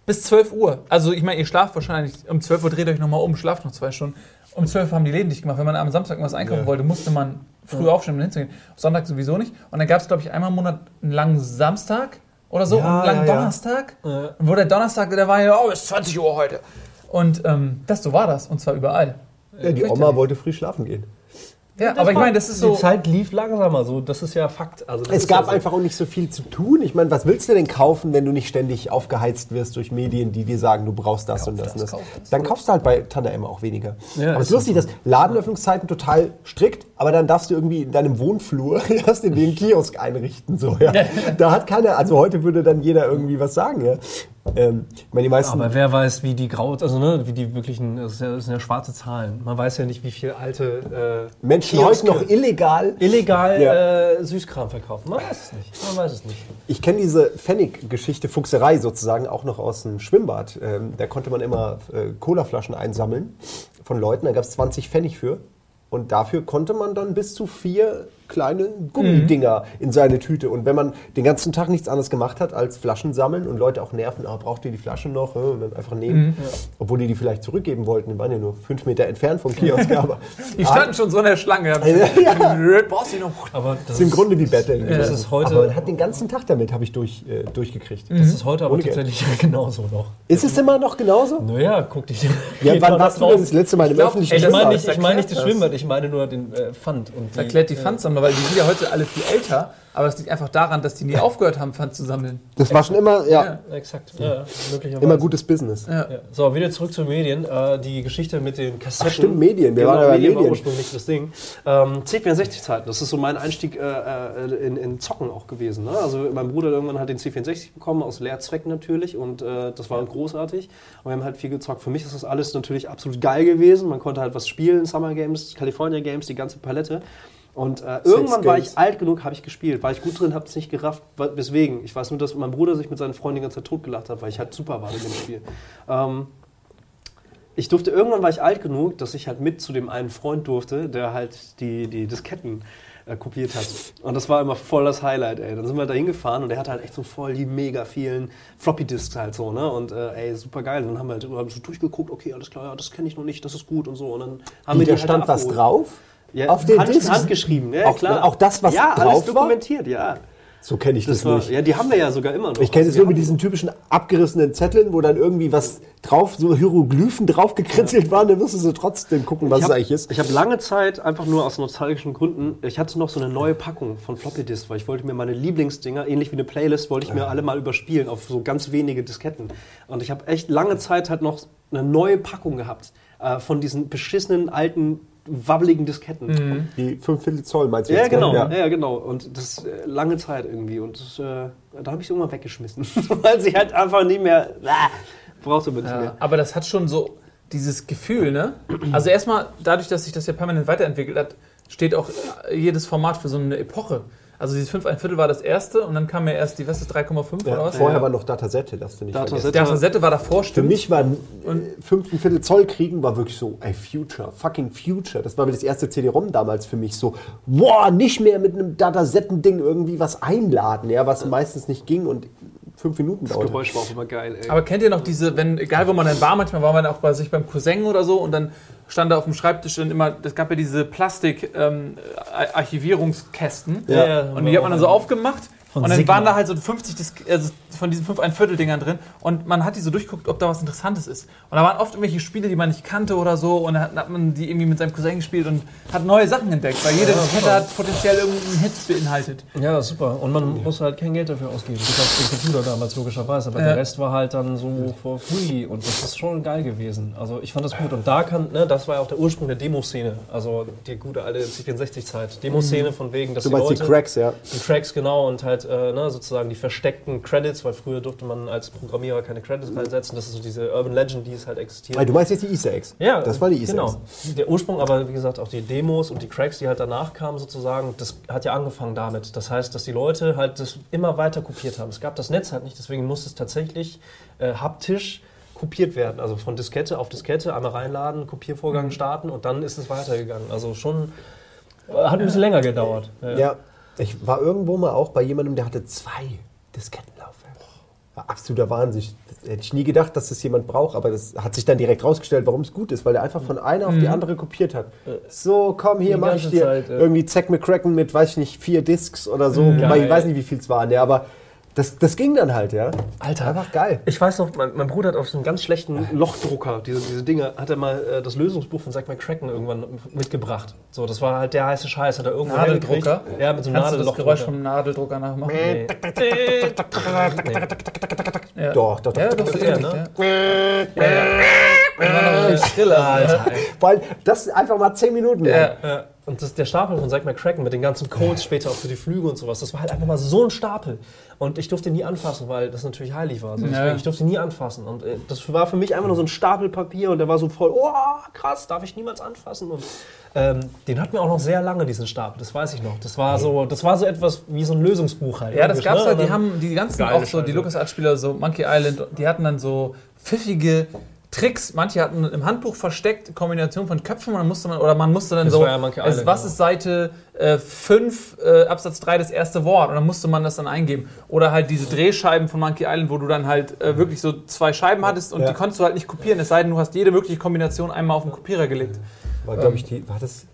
Bis 12 Uhr. Also ich meine, ihr schlaft wahrscheinlich, um 12 Uhr dreht euch nochmal um, schlaft noch zwei Stunden. Um 12 Uhr haben die Läden dicht gemacht. Wenn man am Samstag was einkaufen Ja. wollte, musste man früh aufstehen, um hinzugehen. Sonntag sowieso nicht. Und dann gab es, glaube ich, einmal im Monat einen langen Samstag oder so Ja, einen langen ja, ja. Donnerstag. Ja. Und wo der Donnerstag, der war ja, oh, bis 20 Uhr heute. Und ähm, das, so war das. Und zwar überall. Ja, die Oma wollte früh schlafen gehen. Ja, aber ich meine, das ist so. Die Zeit lief langsamer, so. Das ist ja Fakt. Also, Es gab ja so. einfach auch nicht so viel zu tun. Ich meine, was willst du denn kaufen, wenn du nicht ständig aufgeheizt wirst durch Medien, die dir sagen, du brauchst das und das, das, und das. Dann kaufst du halt bei Tante Emma auch weniger. Ja, aber es ist lustig, dass Ladenöffnungszeiten total strikt, aber dann darfst du irgendwie in deinem Wohnflur erst in den Kiosk einrichten. So, ja. Da hat keiner, also heute würde dann jeder irgendwie was sagen. Ja. Ähm, ich meine, die meisten. Aber wer weiß, wie die grau, also ne, wie die wirklichen, das, ist ja, das sind ja schwarze Zahlen. Man weiß ja nicht, wie viel alte äh, Menschen Kioske heute noch illegal illegal Ja. äh, Süßkram verkaufen. Man weiß es nicht. Man weiß es nicht. Ich kenne diese Pfennig-Geschichte, Fuchserei sozusagen, auch noch aus dem Schwimmbad. Ähm, da konnte man immer äh, Colaflaschen einsammeln von Leuten, da gab es 20 Pfennig für. Und dafür konnte man dann bis zu vier kleine Gummidinger in seine Tüte. Und wenn man den ganzen Tag nichts anderes gemacht hat, als Flaschen sammeln und Leute auch nerven, ah, braucht ihr die Flasche noch? Ja, Und dann einfach nehmen. Obwohl die die vielleicht zurückgeben wollten. Die waren ja nur fünf Meter entfernt vom Kiosk. aber Die standen schon so in der Schlange. Ja. Nö, Brauchst du die noch? Aber das ist im Grunde wie Betteln. Das ist heute- aber man hat den ganzen Tag damit, habe ich durch, äh, durchgekriegt. Das ist heute aber Ohne Geld. tatsächlich genauso noch. Ist es immer noch genauso? Naja, guck dich. Ja, wann warst du das letzte Mal im glaub, öffentlichen ey, Ich meine nicht, ich meine nicht das Schwimmbad, ich meine nur den äh, Pfand. Und Das erklärt die Pfandsammler, weil die sind ja heute alle viel älter, aber es liegt einfach daran, dass die nie aufgehört haben, Pfand zu sammeln. Das war schon immer, ja, Ja. Exakt. Ja, möglicherweise. immer gutes Business. Ja. Ja. So, wieder zurück zu den Medien. Äh, die Geschichte mit den Kassetten. Ach, stimmt, Medien. Wir genau, waren ja bei Medien war Medien. ursprünglich das Ding. Ähm, C64-Zeiten, das ist so mein Einstieg äh, äh, in, in Zocken auch gewesen. Ne? Also mein Bruder irgendwann hat den C64 bekommen, aus Lehrzwecken natürlich. Und äh, das war großartig. Und wir haben halt viel gezockt. Für mich ist das alles natürlich absolut geil gewesen. Man konnte halt was spielen, Summer Games, California Games, die ganze Palette. Und äh, irgendwann war ich alt genug, habe ich gespielt. War ich gut drin, habe es nicht gerafft. Weswegen? Ich weiß nur, dass mein Bruder sich mit seinen Freunden die ganze Zeit totgelacht hat, weil ich halt super war in dem Spiel. Ähm, ich durfte, irgendwann war ich alt genug, dass ich halt mit zu dem einen Freund durfte, der halt die, die Disketten äh, kopiert hat. Und das war immer voll das Highlight, ey. Dann sind wir da hingefahren und er hatte halt echt so voll die mega vielen Floppy-Disks halt so, ne? Und äh, ey, super geil. Dann haben wir halt haben so durchgeguckt, okay, alles klar, ja, das kenne ich noch nicht, das ist gut und so. Und dann haben Wie, wir da die stand halt was drauf? Ja, Auf den Hand, Disks? handgeschrieben, ja, Auch- klar. auch das, was ja, drauf alles war? dokumentiert, ja. So kenne ich das, Das war, nicht. ja, die haben wir ja sogar immer noch. Ich kenne Also es nur mit diesen typischen abgerissenen Zetteln, wo dann irgendwie was drauf, so Hieroglyphen drauf gekritzelt waren, dann musstest du trotzdem gucken, was ich es hab, eigentlich ist. Ich habe lange Zeit, einfach nur aus nostalgischen Gründen, ich hatte noch so eine neue Packung von Floppy Disk, weil ich wollte mir meine Lieblingsdinger, ähnlich wie eine Playlist, wollte ich mir alle mal überspielen auf so ganz wenige Disketten. Und ich habe echt lange Zeit halt noch eine neue Packung gehabt äh, von diesen beschissenen alten wabbeligen Disketten. Die 5 Viertel Zoll meinst du Ja, jetzt? genau, Ja. ja. genau. Und das äh, lange Zeit irgendwie. Und das, äh, da habe ich sie irgendwann weggeschmissen. Weil sie halt einfach nicht mehr. Äh, brauchst du nicht Ja, mehr. aber das hat schon so dieses Gefühl, ne? Also erstmal, dadurch, dass sich das ja permanent weiterentwickelt hat, steht auch jedes Format für so eine Epoche. Also dieses 5 ein Viertel war das erste und dann kam ja erst die, was ist 3,5 Ja, oder was? vorher Ja. war noch Datasette, darfst du nicht Datasette. Datasette war davor, Für stimmt. mich war äh, fünf ein Viertel Zoll kriegen war wirklich so, ey, Future, fucking Future. Das war das erste CD-ROM damals für mich so, boah, nicht mehr mit einem Datasetten-Ding irgendwie was einladen, ja, was meistens nicht ging und fünf Minuten Das dauerte. Geräusch war auch immer geil, ey. Aber kennt ihr noch diese, wenn, egal wo man dann war, manchmal war man auch bei sich beim Cousin oder so und dann stand da auf dem Schreibtisch dann immer, es gab ja diese Plastik-Archivierungskästen Ja, ja, und die hat man dann so aufgemacht Von und dann Sigma. waren da halt so 50 Disk also von diesen 5 ein Viertel Dingern drin und man hat die so durchguckt, ob da was Interessantes ist. Und da waren oft irgendwelche Spiele, die man nicht kannte oder so und dann hat, man die irgendwie mit seinem Cousin gespielt und hat neue Sachen entdeckt, weil jede Diskette hat potenziell irgendeinen Hit beinhaltet. Ja, super. Und man muss halt kein Geld dafür ausgeben. Bis auf den Computer damals logischerweise. Aber Ja. der Rest war halt dann so for free. Und das ist schon geil gewesen. Also ich fand das gut. Und da kann, ne, das war ja auch der Ursprung der Demoszene. Also die gute alte C64-Zeit. Demoszene von wegen, dass Du die meinst die Leute... Cracks, ja. Die Tracks, genau, und halt äh, ne, sozusagen die versteckten Credits, weil früher durfte man als Programmierer keine Credits reinsetzen. Das ist so diese Urban Legend, die es halt existiert. Ah, Du meinst jetzt die Easter Eggs? Ja, Das war die Easter genau. Eggs. Der Ursprung, aber wie gesagt, auch die Demos und die Cracks, die halt danach kamen, sozusagen, das hat ja angefangen damit. Das heißt, dass die Leute halt das immer weiter kopiert haben. Es gab das Netz halt nicht, deswegen musste es tatsächlich äh, haptisch kopiert werden. Also von Diskette auf Diskette, einmal reinladen, Kopiervorgang Mhm. starten und dann ist es weitergegangen. Also schon, hat ein bisschen länger gedauert. Ja, ich war irgendwo mal auch bei jemandem, der hatte zwei Diskettenlaufwerke. War absoluter Wahnsinn. Das hätte ich nie gedacht, dass das jemand braucht, aber das hat sich dann direkt rausgestellt, warum es gut ist, weil er einfach von einer auf die andere kopiert hat. So, komm, hier Die mach ich dir Zeit, ja. irgendwie Zack McCracken mit, weiß ich nicht, vier Discs oder so, wobei ich weiß nicht, wie viel es waren, ja, aber das, das ging dann halt, ja. Alter. Einfach geil. Ich weiß noch, mein, mein Bruder hat auf so einem ganz schlechten Lochdrucker, diese, diese Dinge, hat er mal äh, das Lösungsbuch von Zack McCracken irgendwann mitgebracht. So, das war halt der heiße Scheiß, hat er irgendwo Nadeldrucker? Ja, mit so einem Kannst du das. Geräusch vom Nadeldrucker nachmachen? Nee. Ja. Doch, doch, doch. Ja, doch, doch, doch. so Ja, ähnlich, ne? ja. Ja, ja. War noch so Schriller, Alter. Weil das einfach mal zehn Minuten lang. Ja. Ja. Und das, der Stapel von Zack McCracken mit den ganzen Codes später auch für die Flüge und sowas, das war halt einfach mal so ein Stapel. Und ich durfte nie anfassen, weil das natürlich heilig war. Also Ja. ich durfte nie anfassen. Und äh, das war für mich einfach nur so ein Stapel Papier und der war so voll, oh krass, darf ich niemals anfassen. Und ähm, den hatten wir auch noch sehr lange, diesen Stapel, das weiß ich noch. Das war so, das war so etwas wie so ein Lösungsbuch halt. Ja, das gab's ne? halt, die haben die ganzen auch so, die. LucasArts-Spieler, so Monkey Island, die hatten dann so pfiffige Tricks. Manche hatten im Handbuch versteckt Kombination von Köpfen, man musste man, oder man musste dann Das so, war ja Island, was genau. ist Seite 5, äh, Absatz 3 das erste Wort und dann musste man das dann eingeben. Oder halt diese Drehscheiben von Monkey Island, wo du dann halt äh, wirklich so zwei Scheiben hattest und Ja. die konntest du halt nicht kopieren, es sei denn, du hast jede mögliche Kombination einmal auf den Kopierer gelegt. War, glaube ich, die, war das.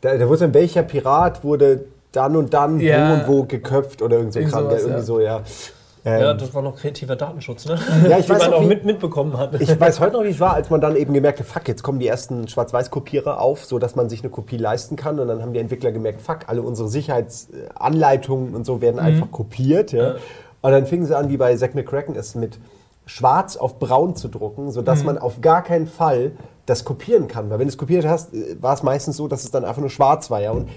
Da, da wurde dann, welcher Pirat wurde dann und dann Ja. wo und wo geköpft oder irgend so Irgend sowas, irgendwie ja. so, ja. Ähm, Ja, das war noch kreativer Datenschutz, ne? Ja, ich weiß man auch, auch wie- mit, mitbekommen hat. Ich weiß heute noch, wie es war, als man dann eben gemerkt hat, fuck, jetzt kommen die ersten Schwarz-Weiß-Kopierer auf, so dass man sich eine Kopie leisten kann. Und dann haben die Entwickler gemerkt, fuck, alle unsere Sicherheitsanleitungen und so werden einfach kopiert. Ja. Und dann fingen sie an, wie bei Zack McCracken, es mit schwarz auf braun zu drucken, sodass man auf gar keinen Fall das kopieren kann. Weil wenn du es kopiert hast, äh, war es meistens so, dass es dann einfach nur schwarz war. Ja. Und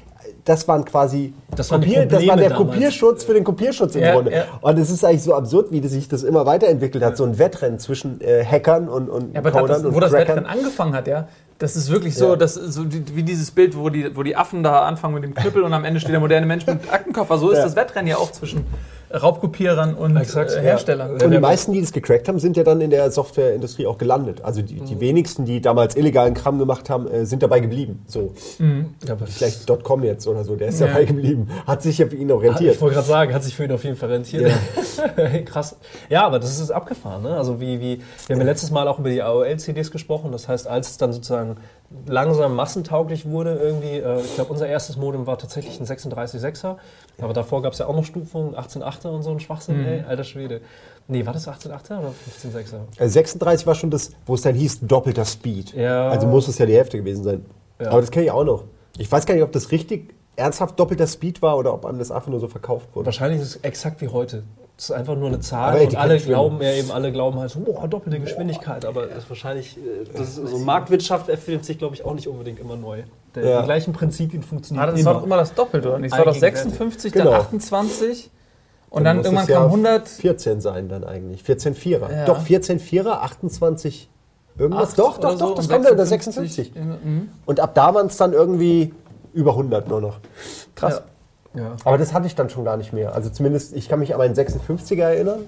das waren quasi Das waren Kopier- das war der damals. Kopierschutz für den Kopierschutz im Ja, Grunde. ja. Und es ist eigentlich so absurd, wie sich das immer weiterentwickelt hat. So ein Wettrennen zwischen äh, Hackern und, und Ja, aber Codern das, und wo das Crackern. Wettrennen angefangen hat, ja, das ist wirklich so, Ja. das, so die, wie dieses Bild, wo die, wo die Affen da anfangen mit dem Knüppel und am Ende steht der moderne Mensch mit Aktenkoffer. So ist Ja. das Wettrennen ja auch zwischen, Raubkopierern und Exakt, äh, ja. Herstellern. Und die meisten, die das gecrackt haben, sind ja dann in der Softwareindustrie auch gelandet. Also die, Mhm. die wenigsten, die damals illegalen Kram gemacht haben, äh, sind dabei geblieben. So, Ja, aber vielleicht .com jetzt oder so, der ist Ja. dabei geblieben. Hat sich ja für ihn orientiert. Ich wollte gerade sagen, hat sich für ihn auf jeden Fall rentiert. Krass. Ja, aber das ist abgefahren. Ne? Also wie, wie, wir haben ja letztes Mal auch über die AOL-CDs gesprochen. Das heißt, als es dann sozusagen langsam massentauglich wurde, irgendwie, äh, ich glaube, unser erstes Modem war tatsächlich ein 36.6er. Aber davor gab es ja auch noch Stufungen, 18.8er und so ein Schwachsinn, ey, alter Schwede. Nee, war das 18.8er oder 15.6er? Äh, 36 war schon das, wo es dann hieß, doppelter Speed. Ja. Also muss es ja die Hälfte gewesen sein. Ja. Aber das kenne ich auch noch. Ich weiß gar nicht, ob das richtig ernsthaft doppelter Speed war oder ob einem das einfach nur so verkauft wurde. Wahrscheinlich ist es exakt wie heute. Es ist einfach nur eine Zahl Aber und alle glauben ja eben, alle glauben halt so, boah, doppelte Geschwindigkeit, aber Das ist wahrscheinlich, äh, das ist so Marktwirtschaft erfindet sich, glaube ich, auch nicht unbedingt immer neu. der, Ja. die gleichen Prinzipien Ah, funktionieren das immer. war doch immer das Doppelte, oder nicht? Es war doch Allgegenwärtig. 56, Genau. dann 28 und dann, muss irgendwann es ja kam 100. 14 sein dann eigentlich. 14 Vierer. Ja. Doch, 14 Vierer, 28 irgendwas. Doch, oder doch, so doch, das kommt unter 56. Mhm. Und ab da waren es dann irgendwie über 100 nur noch. Krass. Ja. Aber das hatte ich dann schon gar nicht mehr. Also zumindest, ich kann mich an meinen 56er erinnern.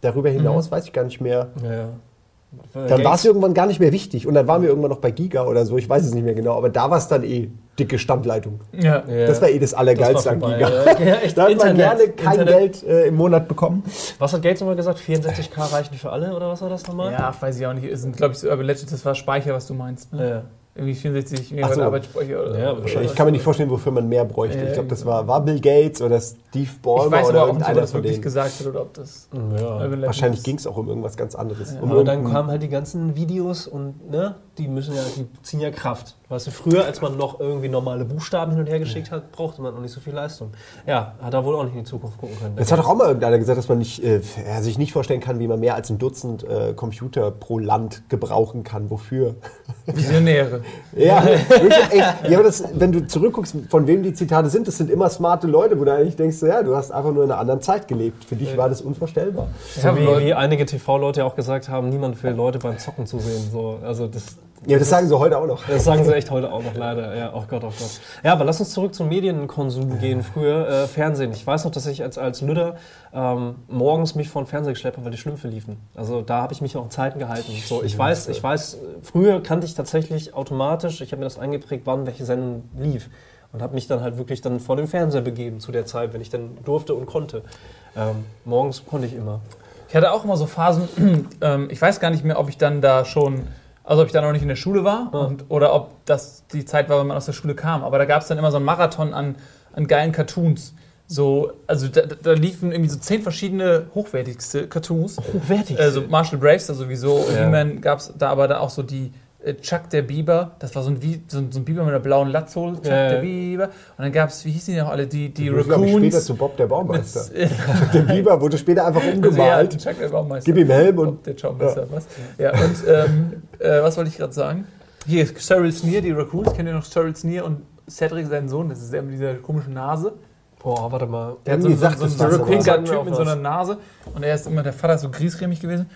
Darüber hinaus weiß ich gar nicht mehr. Ja, ja. Dann war es irgendwann gar nicht mehr wichtig. Und dann waren wir irgendwann noch bei Giga oder so, ich weiß es nicht mehr genau. Aber da war es dann eh dicke Standleitung. Ja. Ja. Das war eh das Allergeilste an Giga. ja. Ja, da hat man gerne kein Internet. Geld äh, im Monat bekommen. Was hat Gates nochmal gesagt? 64k reichen für alle oder was war das nochmal? Ja, weiß ich auch nicht. Ist, glaube ich, das war Speicher, was du meinst. Ne? Ja. Irgendwie 64 Ach Megabyte so. Arbeitsspeicher oder Ja, oder wahrscheinlich. Ich kann mir nicht vorstellen, wofür man mehr bräuchte. Ja, ich glaube, das war, war Bill Gates oder Steve Ballmer Ich weiß oder aber auch nicht, ob das wirklich denen. gesagt hat oder ob das Ja. Wahrscheinlich ging es auch um irgendwas ganz anderes. Um Aber dann kamen halt die ganzen Videos und ne, die müssen ja, die ziehen ja Kraft. Weißt du, früher, als man noch irgendwie normale Buchstaben hin und her geschickt hat, brauchte man noch nicht so viel Leistung. Ja, hat er wohl auch nicht in die Zukunft gucken können. Jetzt hat doch auch mal irgendeiner gesagt, dass man nicht, äh, sich nicht vorstellen kann, wie man mehr als ein Dutzend äh, Computer pro Land gebrauchen kann. Wofür? Visionäre. Ja, echt. ja aber das, wenn du zurückguckst, von wem die Zitate sind, das sind immer smarte Leute, wo du eigentlich denkst, ja, du hast einfach nur in einer anderen Zeit gelebt. Für dich war das unvorstellbar. so Ja, wie, Leute- wie einige TV-Leute ja auch gesagt haben, niemand will Leute beim Zocken zu sehen. So, also das, Ja, das sagen sie heute auch noch. Das sagen sie echt heute auch noch leider. Ja, oh Gott, oh Gott. Ja, aber lass uns zurück zum Medienkonsum gehen. Früher äh, Fernsehen. Ich weiß noch, dass ich als, als Lüder ähm, morgens mich vor den Fernseher geschleppt habe, weil die Schlümpfe liefen. Also da habe ich mich auch in Zeiten gehalten. So, ich weiß, ich weiß, früher kannte ich tatsächlich automatisch, ich habe mir das eingeprägt, wann welche Sendung lief. Und habe mich dann halt wirklich dann vor den Fernseher begeben zu der Zeit, wenn ich dann durfte und konnte. Ähm, morgens konnte ich immer. Ich hatte auch immer so Phasen, ähm, ich weiß gar nicht mehr, ob ich dann da schon, also ob ich da noch nicht in der Schule war und, oder ob das die Zeit war, wenn man aus der Schule kam. Aber da gab es dann immer so einen Marathon an, an geilen Cartoons. So, also da, da liefen irgendwie so zehn verschiedene hochwertigste Cartoons. Hochwertig. Also Marshall Bravestar sowieso, Ja. He-Man gab es da aber da auch so die Chuck der Biber, das war so ein, Wie- so ein, so ein Biber mit einer blauen Latzhole, Chuck Ja, ja. der Biber. Und dann gab es, wie hießen die noch alle, die, die Ich glaube, später Raccoons. zu Bob der Baumeister. Der Biber wurde später einfach ja, umgemalt. Chuck der Baumeister. Gib ihm Helm und Und der Schaumeister, was? Ja, und ähm, äh, was wollte ich gerade sagen? Hier ist Cheryl Sneer, die Raccoons. Kennt ihr noch Cheryl Sneer und Cedric, seinen Sohn? Das ist der mit dieser komischen Nase. Boah, warte mal. Der hat so, so, so, so einen Sagt mir mit so einer. Nase. Und er ist immer, der Vater ist so griesgrämig gewesen.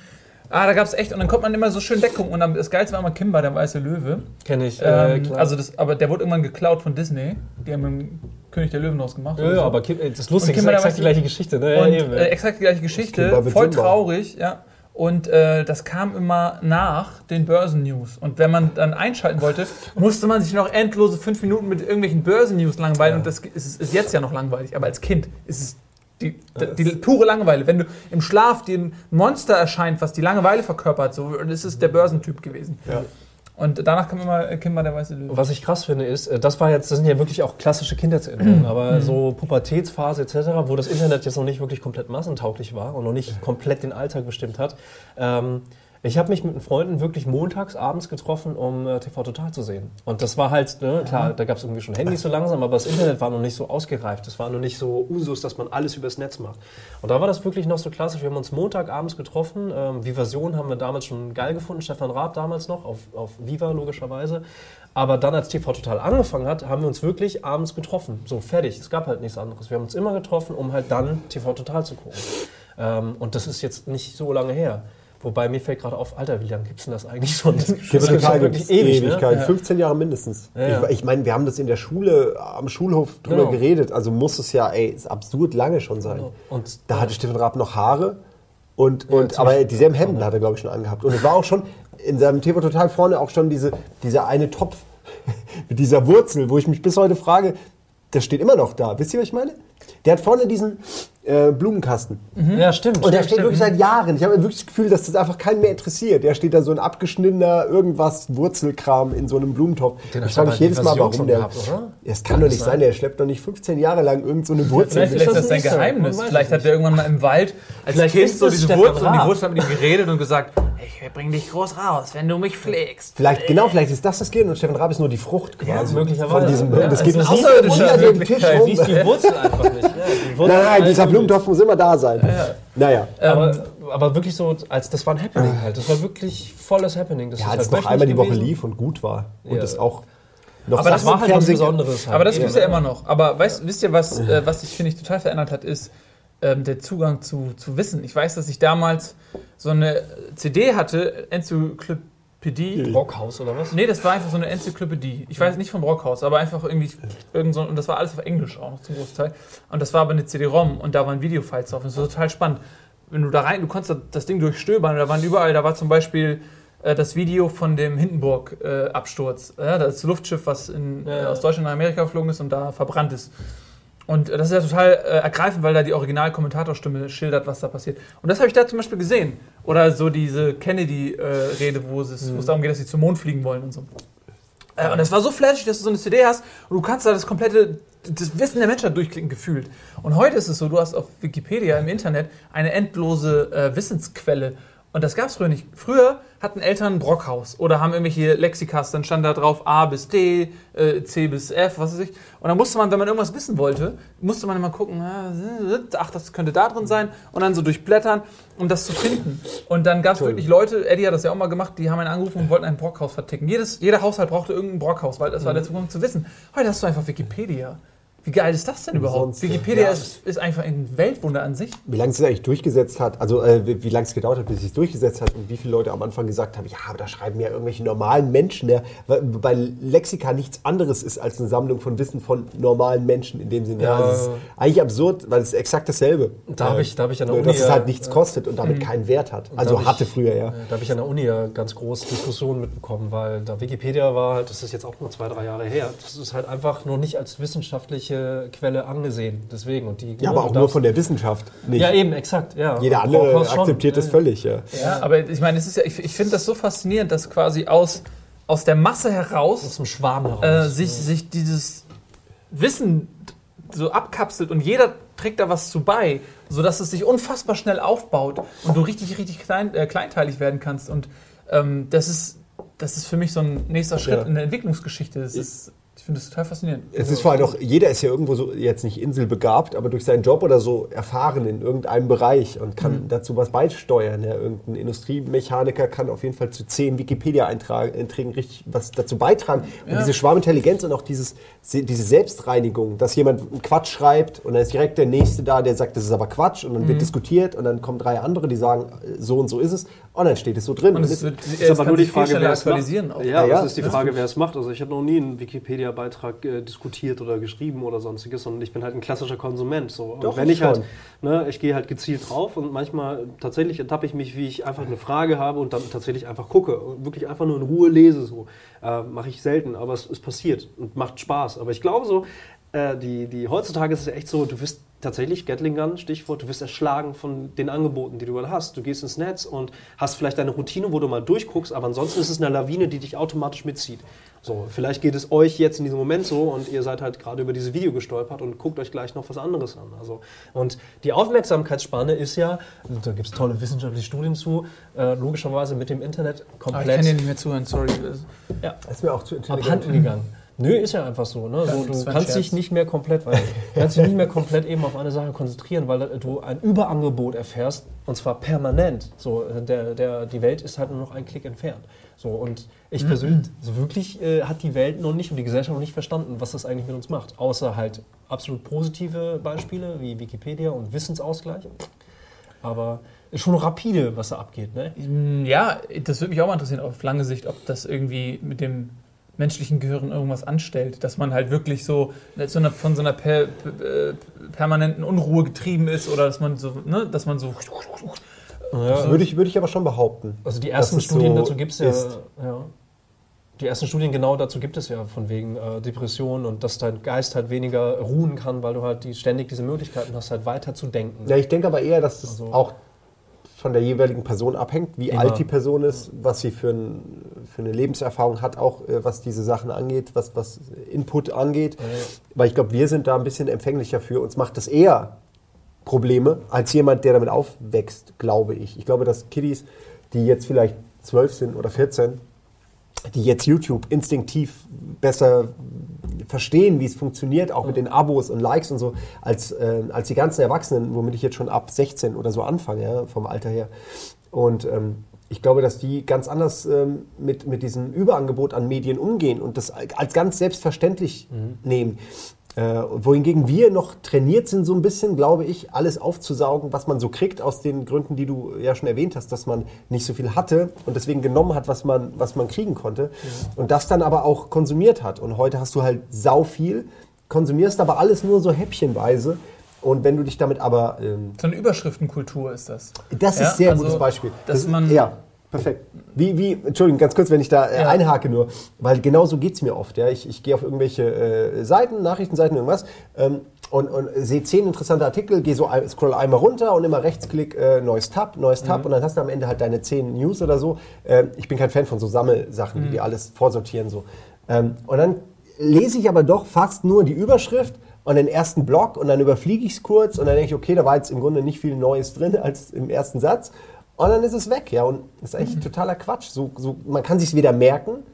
Ah, da gab es echt, und dann konnte man immer so schön weggucken. Und dann, das Geilste war immer Kimba, der weiße Löwe. Kenne ich. äh, Ähm, klar. also das, aber der wurde irgendwann geklaut von Disney. Die haben einen König der Löwen draus gemacht. ja, ja, so. aber Kim, äh, das Lustige Und ist Kimber, exakt die gleiche Geschichte. Ne? Und Ja, äh, exakt die gleiche Geschichte, voll Simba. traurig, ja. Und äh, das kam immer nach den Börsennews. Und wenn man dann einschalten wollte, musste man sich noch endlose fünf Minuten mit irgendwelchen Börsennews langweilen. Und das ist, ist jetzt ja noch langweilig. Aber als Kind ist es die, die, die pure Langeweile. Wenn du im Schlaf dir ein Monster erscheint, was die Langeweile verkörpert, so und es ist der Börsentyp gewesen. Ja. Und danach kam immer äh, Kimber der weiße Löwe. Was ich krass finde, ist, äh, das war jetzt, das sind ja wirklich auch klassische Kindheitserinnerungen, Mhm. aber so Pubertätsphase etc., wo das Internet jetzt noch nicht wirklich komplett massentauglich war und noch nicht komplett den Alltag bestimmt hat. Ähm, ich habe mich mit Freunden wirklich montags abends getroffen, um äh, TV Total zu sehen. Und das war halt, ne, klar, da gab es irgendwie schon Handys so langsam, aber das Internet war noch nicht so ausgereift. Es war noch nicht so Usus, dass man alles übers Netz macht. Und da war das wirklich noch so klassisch. Wir haben uns montagabends getroffen. Ähm, Vivasion haben wir damals schon geil gefunden, Stefan Raab damals noch, auf, auf Viva logischerweise. Aber dann, als TV Total angefangen hat, haben wir uns wirklich abends getroffen. So, fertig. Es gab halt nichts anderes. Wir haben uns immer getroffen, um halt dann TV Total zu gucken. Ähm, und das ist jetzt nicht so lange her. Wobei mir fällt gerade auf, Alter, wie lange gibt es denn das eigentlich schon? Das Gibt es ja wirklich ewig, ewig, ne? Ewigkeit. 15 Jahre mindestens. Ja, ja. Ich, ich meine, wir haben das in der Schule, am Schulhof drüber Genau. geredet. Also muss es ja, ey, ist absurd lange schon sein. Genau. Und Da hatte Stefan Raab noch Haare. Und, und, ziemlich aber dieselben Hemden hat er, glaube ich, schon angehabt. Und es war auch schon in seinem TV total vorne auch schon diese, dieser eine Topf mit dieser Wurzel, wo ich mich bis heute frage, der steht immer noch da. Wisst ihr, was ich meine? Der hat vorne diesen äh, Blumenkasten. Ja, stimmt. Und der stimmt, steht wirklich stimmt. seit Jahren. Ich habe wirklich das Gefühl, dass das einfach keinen mehr interessiert. Der steht da so ein abgeschnittener irgendwas Wurzelkram in so einem Blumentopf. Den ich frage mich jedes Mal, warum der. gehabt, oder? Ja, Es kann doch nicht sein, der schleppt doch nicht 15 Jahre lang irgend so eine Wurzel. Vielleicht, vielleicht ist das das sein. Geheimnis. Vielleicht hat er irgendwann mal im Wald als Vielleicht Kind ist so es diese Stefan Wurzel und die. Wurzel hat mit ihm geredet und gesagt, ich bring dich groß raus, wenn du mich pflegst. Vielleicht, genau, vielleicht ist das das Gehirn und Stefan Raab ist nur die Frucht quasi. möglicherweise. Von diesem, Ja, das es geht ist nicht unter dem Tisch rum. Siehst die Wurzel einfach nicht. Ja, Nein, nein, ist dieser Blumentopf muss immer da sein. Naja. Aber, aber wirklich so, als das war ein Happening halt. Das war wirklich volles Happening. Das Ja, als halt es noch einmal die Woche gewesen. lief und gut war. Und Ja. das auch noch Aber das war halt was Besonderes. Halt. Aber das gibt es ja immer noch. Aber weißt, wisst ihr, was, äh, was sich, finde ich, total verändert hat, ist ähm, der Zugang zu, zu Wissen. Ich weiß, dass ich damals so eine CD hatte, Enzyklopädie. Brockhaus oder was? Nee, das war einfach so eine Enzyklopädie. Ich weiß nicht vom Brockhaus, aber einfach irgendwie irgend so, und das war alles auf Englisch auch noch zum Großteil. Und das war aber eine CD-ROM und da waren Videofiles drauf. Und das war total spannend. Wenn du da rein, du konntest das Ding durchstöbern, und da waren überall, da war zum Beispiel äh, das Video von dem Hindenburg-Absturz. ja, das Luftschiff, was in, Ja, äh, ja. aus Deutschland nach Amerika geflogen ist und da verbrannt ist. Und äh, das ist ja total äh, ergreifend, weil da die Original-Kommentatorstimme schildert, was da passiert. Und das habe ich da zum Beispiel gesehen. Oder so diese Kennedy-Rede, wo es, wo es darum geht, dass sie zum Mond fliegen wollen und so. Äh, und das war so flashig, dass du so eine CD hast und du kannst da das komplette das Wissen der Menschheit durchklicken gefühlt. Und heute ist es so, du hast auf Wikipedia im Internet eine endlose äh, Wissensquelle. Und das gab es früher nicht. Früher hatten Eltern ein Brockhaus oder haben irgendwelche Lexikas, dann stand da drauf A bis D, äh, C bis F, was weiß ich. Und dann musste man, wenn man irgendwas wissen wollte, musste man immer gucken, ah, ach, das könnte da drin sein und dann so durchblättern, um das zu finden. Und dann gab es wirklich Leute, Eddie hat das ja auch mal gemacht, die haben einen angerufen und wollten ein Brockhaus verticken. Jedes, jeder Haushalt brauchte irgendein Brockhaus, weil das war der Zugang zu Wissen. Heute hast du einfach Wikipedia. Wie geil ist das denn überhaupt? Umsonst, ja. Wikipedia Ja. ist, ist einfach ein Weltwunder an sich. Wie lange es eigentlich durchgesetzt hat, also äh, wie, wie lange es gedauert hat, bis es sich durchgesetzt hat und wie viele Leute am Anfang gesagt haben, ja, aber da schreiben ja irgendwelche normalen Menschen, weil bei Lexika nichts anderes ist als eine Sammlung von Wissen von normalen Menschen in dem Sinne. Ja. Ja. es ist eigentlich absurd, weil es ist exakt dasselbe. Da hab ich- da hab ich an der nur, Uni Dass es halt nichts kostet und damit keinen Wert hat. Also hab ich- hatte früher, ja. Äh, Da habe ich an der Uni ja ganz groß Diskussionen mitbekommen, weil da Wikipedia war halt, das ist jetzt auch nur zwei, drei Jahre her, das ist halt einfach noch nicht als wissenschaftliche Quelle angesehen. Deswegen. Und die, Ja, aber auch nur von der Wissenschaft. Nicht. Ja, eben, exakt. Ja. Jeder andere akzeptiert das Ja, völlig, ja. Ja, aber ich meine, es ist ja, ich, ich finde das so faszinierend, dass quasi aus, aus der Masse Aus heraus dem Schwarm heraus. äh, sich, sich dieses Wissen so abkapselt und jeder trägt da was zu bei, sodass es sich unfassbar schnell aufbaut und du richtig, richtig klein, äh, kleinteilig werden kannst. Und ähm, das, ist, das ist für mich so ein nächster Schritt Ja. in der Entwicklungsgeschichte. Das ist, finde das total faszinierend. Es ist vor allem auch, jeder ist ja irgendwo so, jetzt nicht inselbegabt, aber durch seinen Job oder so erfahren in irgendeinem Bereich und kann Mhm. dazu was beisteuern. Ja, irgendein Industriemechaniker kann auf jeden Fall zu zehn Wikipedia-Einträgen richtig was dazu beitragen. Und Ja. diese Schwarmintelligenz und auch dieses, diese Selbstreinigung, dass jemand einen Quatsch schreibt und dann ist direkt der Nächste da, der sagt, das ist aber Quatsch und dann Mhm. wird diskutiert und dann kommen drei andere, die sagen, so und so ist es und dann steht es so drin. Und es es- wird ist es aber kann nur die Frage, wer es macht. aktualisieren. Auch. Ja, Ja, das ja, ist die Frage, wer es macht. Also ich habe noch nie einen Wikipedia-Beitrag äh, diskutiert oder geschrieben oder sonstiges, sondern ich bin halt ein klassischer Konsument. So. Und Doch, wenn ich schon. halt, ne, ich gehe halt gezielt drauf und manchmal tatsächlich ertappe ich mich, wie ich einfach eine Frage habe und dann tatsächlich einfach gucke und wirklich einfach nur in Ruhe lese. So. Äh, Mache ich selten, aber es, es passiert und macht Spaß. Aber ich glaube so, äh, die, die, heutzutage ist es ja echt so, du wirst tatsächlich, Gatling Gun, Stichwort, du wirst erschlagen von den Angeboten, die du gerade hast. Du gehst ins Netz und hast vielleicht deine Routine, wo du mal durchguckst, aber ansonsten ist es eine Lawine, die dich automatisch mitzieht. So, vielleicht geht es euch jetzt in diesem Moment so und ihr seid halt gerade über dieses Video gestolpert und guckt euch gleich noch was anderes an. Also, Und die Aufmerksamkeitsspanne ist ja, da gibt es tolle wissenschaftliche Studien zu, äh, logischerweise mit dem Internet Aber ich komplett kann dir nicht mehr zuhören, sorry. ja, ist mir auch zu intelligent. abhanden gegangen. Nö, ist ja einfach so. Ne? so du kannst dich nicht mehr komplett, weil, kannst dich nicht mehr komplett eben auf eine Sache konzentrieren, weil du ein Überangebot erfährst und zwar permanent. So, der, der, die Welt ist halt nur noch ein Klick entfernt. So, und ich Mhm. persönlich, so wirklich äh, hat die Welt noch nicht und die Gesellschaft noch nicht verstanden, was das eigentlich mit uns macht. Außer halt absolut positive Beispiele wie Wikipedia und Wissensausgleich. aber ist schon rapide, was da abgeht. Ne? Ja, das würde mich auch mal interessieren, auf lange Sicht, ob das irgendwie mit dem menschlichen Gehirn irgendwas anstellt. Dass man halt wirklich so, so von so einer per, per, permanenten Unruhe getrieben ist oder dass man so, ne, dass man so. Das würde ich, würde ich aber schon behaupten. Also die ersten Studien so dazu gibt es ja, ja. Die ersten Studien genau dazu gibt es ja, von wegen äh, Depressionen und dass dein Geist halt weniger ruhen kann, weil du halt die, ständig diese Möglichkeiten hast, halt weiter zu denken. Ja, ich denke aber eher, dass das Also- auch von der jeweiligen Person abhängt, wie Immer. alt die Person ist, was sie für, ein, für eine Lebenserfahrung hat, auch äh, was diese Sachen angeht, was, was Input angeht. Weil ich glaube, wir sind da ein bisschen empfänglicher für. Uns macht das eher Probleme als jemand, der damit aufwächst, glaube ich. Ich glaube, dass Kiddies, die jetzt vielleicht 12 sind oder 14, die jetzt YouTube instinktiv besser verstehen, wie es funktioniert, auch mit den Abos und Likes und so, als, äh, als die ganzen Erwachsenen, womit ich jetzt schon ab 16 oder so anfange, ja, vom Alter her. Und ähm, ich glaube, dass die ganz anders ähm, mit, mit diesem Überangebot an Medien umgehen und das als ganz selbstverständlich nehmen. Äh, wohingegen wir noch trainiert sind, so ein bisschen, glaube ich, alles aufzusaugen, was man so kriegt, aus den Gründen, die du ja schon erwähnt hast, dass man nicht so viel hatte und deswegen genommen hat, was man, was man kriegen konnte. Und das dann aber auch konsumiert hat. Und heute hast du halt sau viel, konsumierst aber alles nur so häppchenweise. Und wenn du dich damit aber. Ähm, So eine Überschriftenkultur ist das. das Ja, ist sehr also, gutes Beispiel. dass das, man- ja, perfekt. Wie, wie, Entschuldigung, ganz kurz, wenn ich da äh, Ja. einhake nur, weil genau so geht es mir oft. Ja. Ich, ich gehe auf irgendwelche äh, Seiten, Nachrichtenseiten, irgendwas ähm, und, und sehe zehn interessante Artikel, gehe so, ein- scroll einmal runter und immer rechtsklick, äh, neues Tab, neues Tab Mhm. und dann hast du am Ende halt deine zehn News oder so. Ähm, ich bin kein Fan von so Sammelsachen, Mhm. die dir alles vorsortieren. So. Ähm, und dann lese ich aber doch fast nur die Überschrift und den ersten Block und dann überfliege ich es kurz und dann denke ich, okay, da war jetzt im Grunde nicht viel Neues drin als im ersten Satz. Und dann ist es weg, ja. Und das ist Mhm. eigentlich totaler Quatsch. So, so, man kann sich weder merken,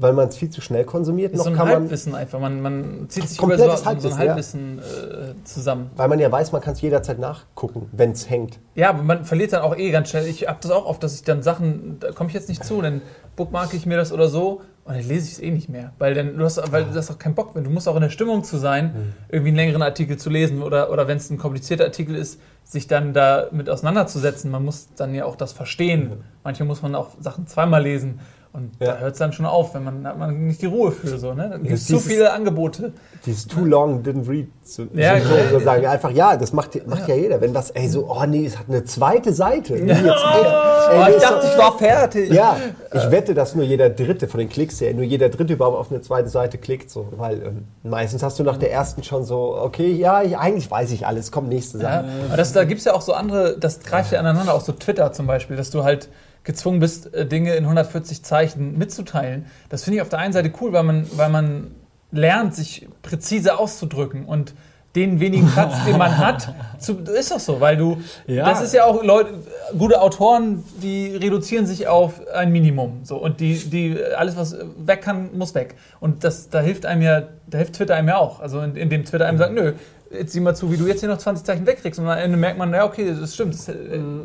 weil man es viel zu schnell konsumiert, Ist noch so ein kann man, Halbwissen einfach. Man, man zieht sich über so, so ein Halbwissen, Halbwissen äh, zusammen. weil man ja weiß, man kann es jederzeit nachgucken, wenn es hängt. Ja, aber man verliert dann auch eh ganz schnell. Ich habe das auch oft, dass ich dann Sachen, da komme ich jetzt nicht zu, dann bookmarke ich mir das oder so und dann lese ich es eh nicht mehr. Weil dann, du hast, weil du hast auch keinen Bock mehr. Du musst auch in der Stimmung zu sein, irgendwie einen längeren Artikel zu lesen oder, oder wenn es ein komplizierter Artikel ist, sich dann damit auseinanderzusetzen. Man muss dann ja auch das verstehen. Manchmal muss man auch Sachen zweimal lesen. Und Ja. da hört es dann schon auf, wenn man, hat man nicht die Ruhe für so. Ne? Dann gibt es zu viele Angebote. Dieses too long didn't read zu, Ja, ja, so sagen. Einfach, ja, das macht, macht ja. jeder. Wenn das, ey, so, oh nee, es hat eine zweite Seite. Wie jetzt, ey, ey, Oh, nee, ich dachte, ich war fertig. Ja, ich wette, dass nur jeder Dritte von den Klicks her, nur jeder Dritte überhaupt auf eine zweite Seite klickt. So, weil ähm, meistens hast du nach der ersten schon so, okay, ja, ich, eigentlich weiß ich alles, kommt nächste Ja, Sache. aber das, da gibt es ja auch so andere, das greift ja aneinander, auch so Twitter zum Beispiel, dass du halt gezwungen bist, äh, Dinge in 140 Zeichen mitzuteilen. Das finde ich auf der einen Seite cool, weil man, weil man lernt, sich präzise auszudrücken und den wenigen Platz, den man hat, zu, ist doch so, weil du, Ja. das ist ja auch Leute, gute Autoren, die reduzieren sich auf ein Minimum, so und die, die alles was weg kann, muss weg und das, da hilft einem ja, da hilft Twitter einem ja auch, also in, indem Twitter einem sagt, nö, jetzt sieh mal zu, wie du jetzt hier noch 20 Zeichen wegkriegst und am Ende merkt man, ja okay, das stimmt, das, äh,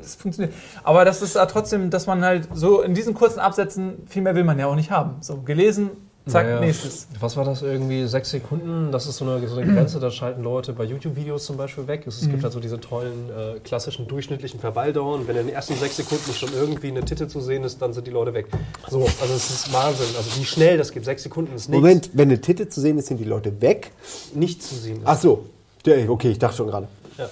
das funktioniert, aber das ist ja trotzdem, dass man halt so in diesen kurzen Absätzen viel mehr will man ja auch nicht haben, so gelesen, zack, Naja, nächstes. Was war das irgendwie? Sechs Sekunden? Das ist so eine, so eine Grenze, da schalten Leute bei YouTube-Videos zum Beispiel weg. Es, es Mhm. gibt halt so diese tollen äh, klassischen durchschnittlichen Verweildauer und wenn in den ersten sechs Sekunden schon irgendwie eine Titte zu sehen ist, dann sind die Leute weg. So, also es ist Wahnsinn. Also wie schnell das geht. Sechs Sekunden ist nichts. Moment, wenn eine Titte zu sehen ist, sind die Leute weg. Nicht zu sehen ist. Ach so, Ja, okay, ich dachte schon gerade. Ja.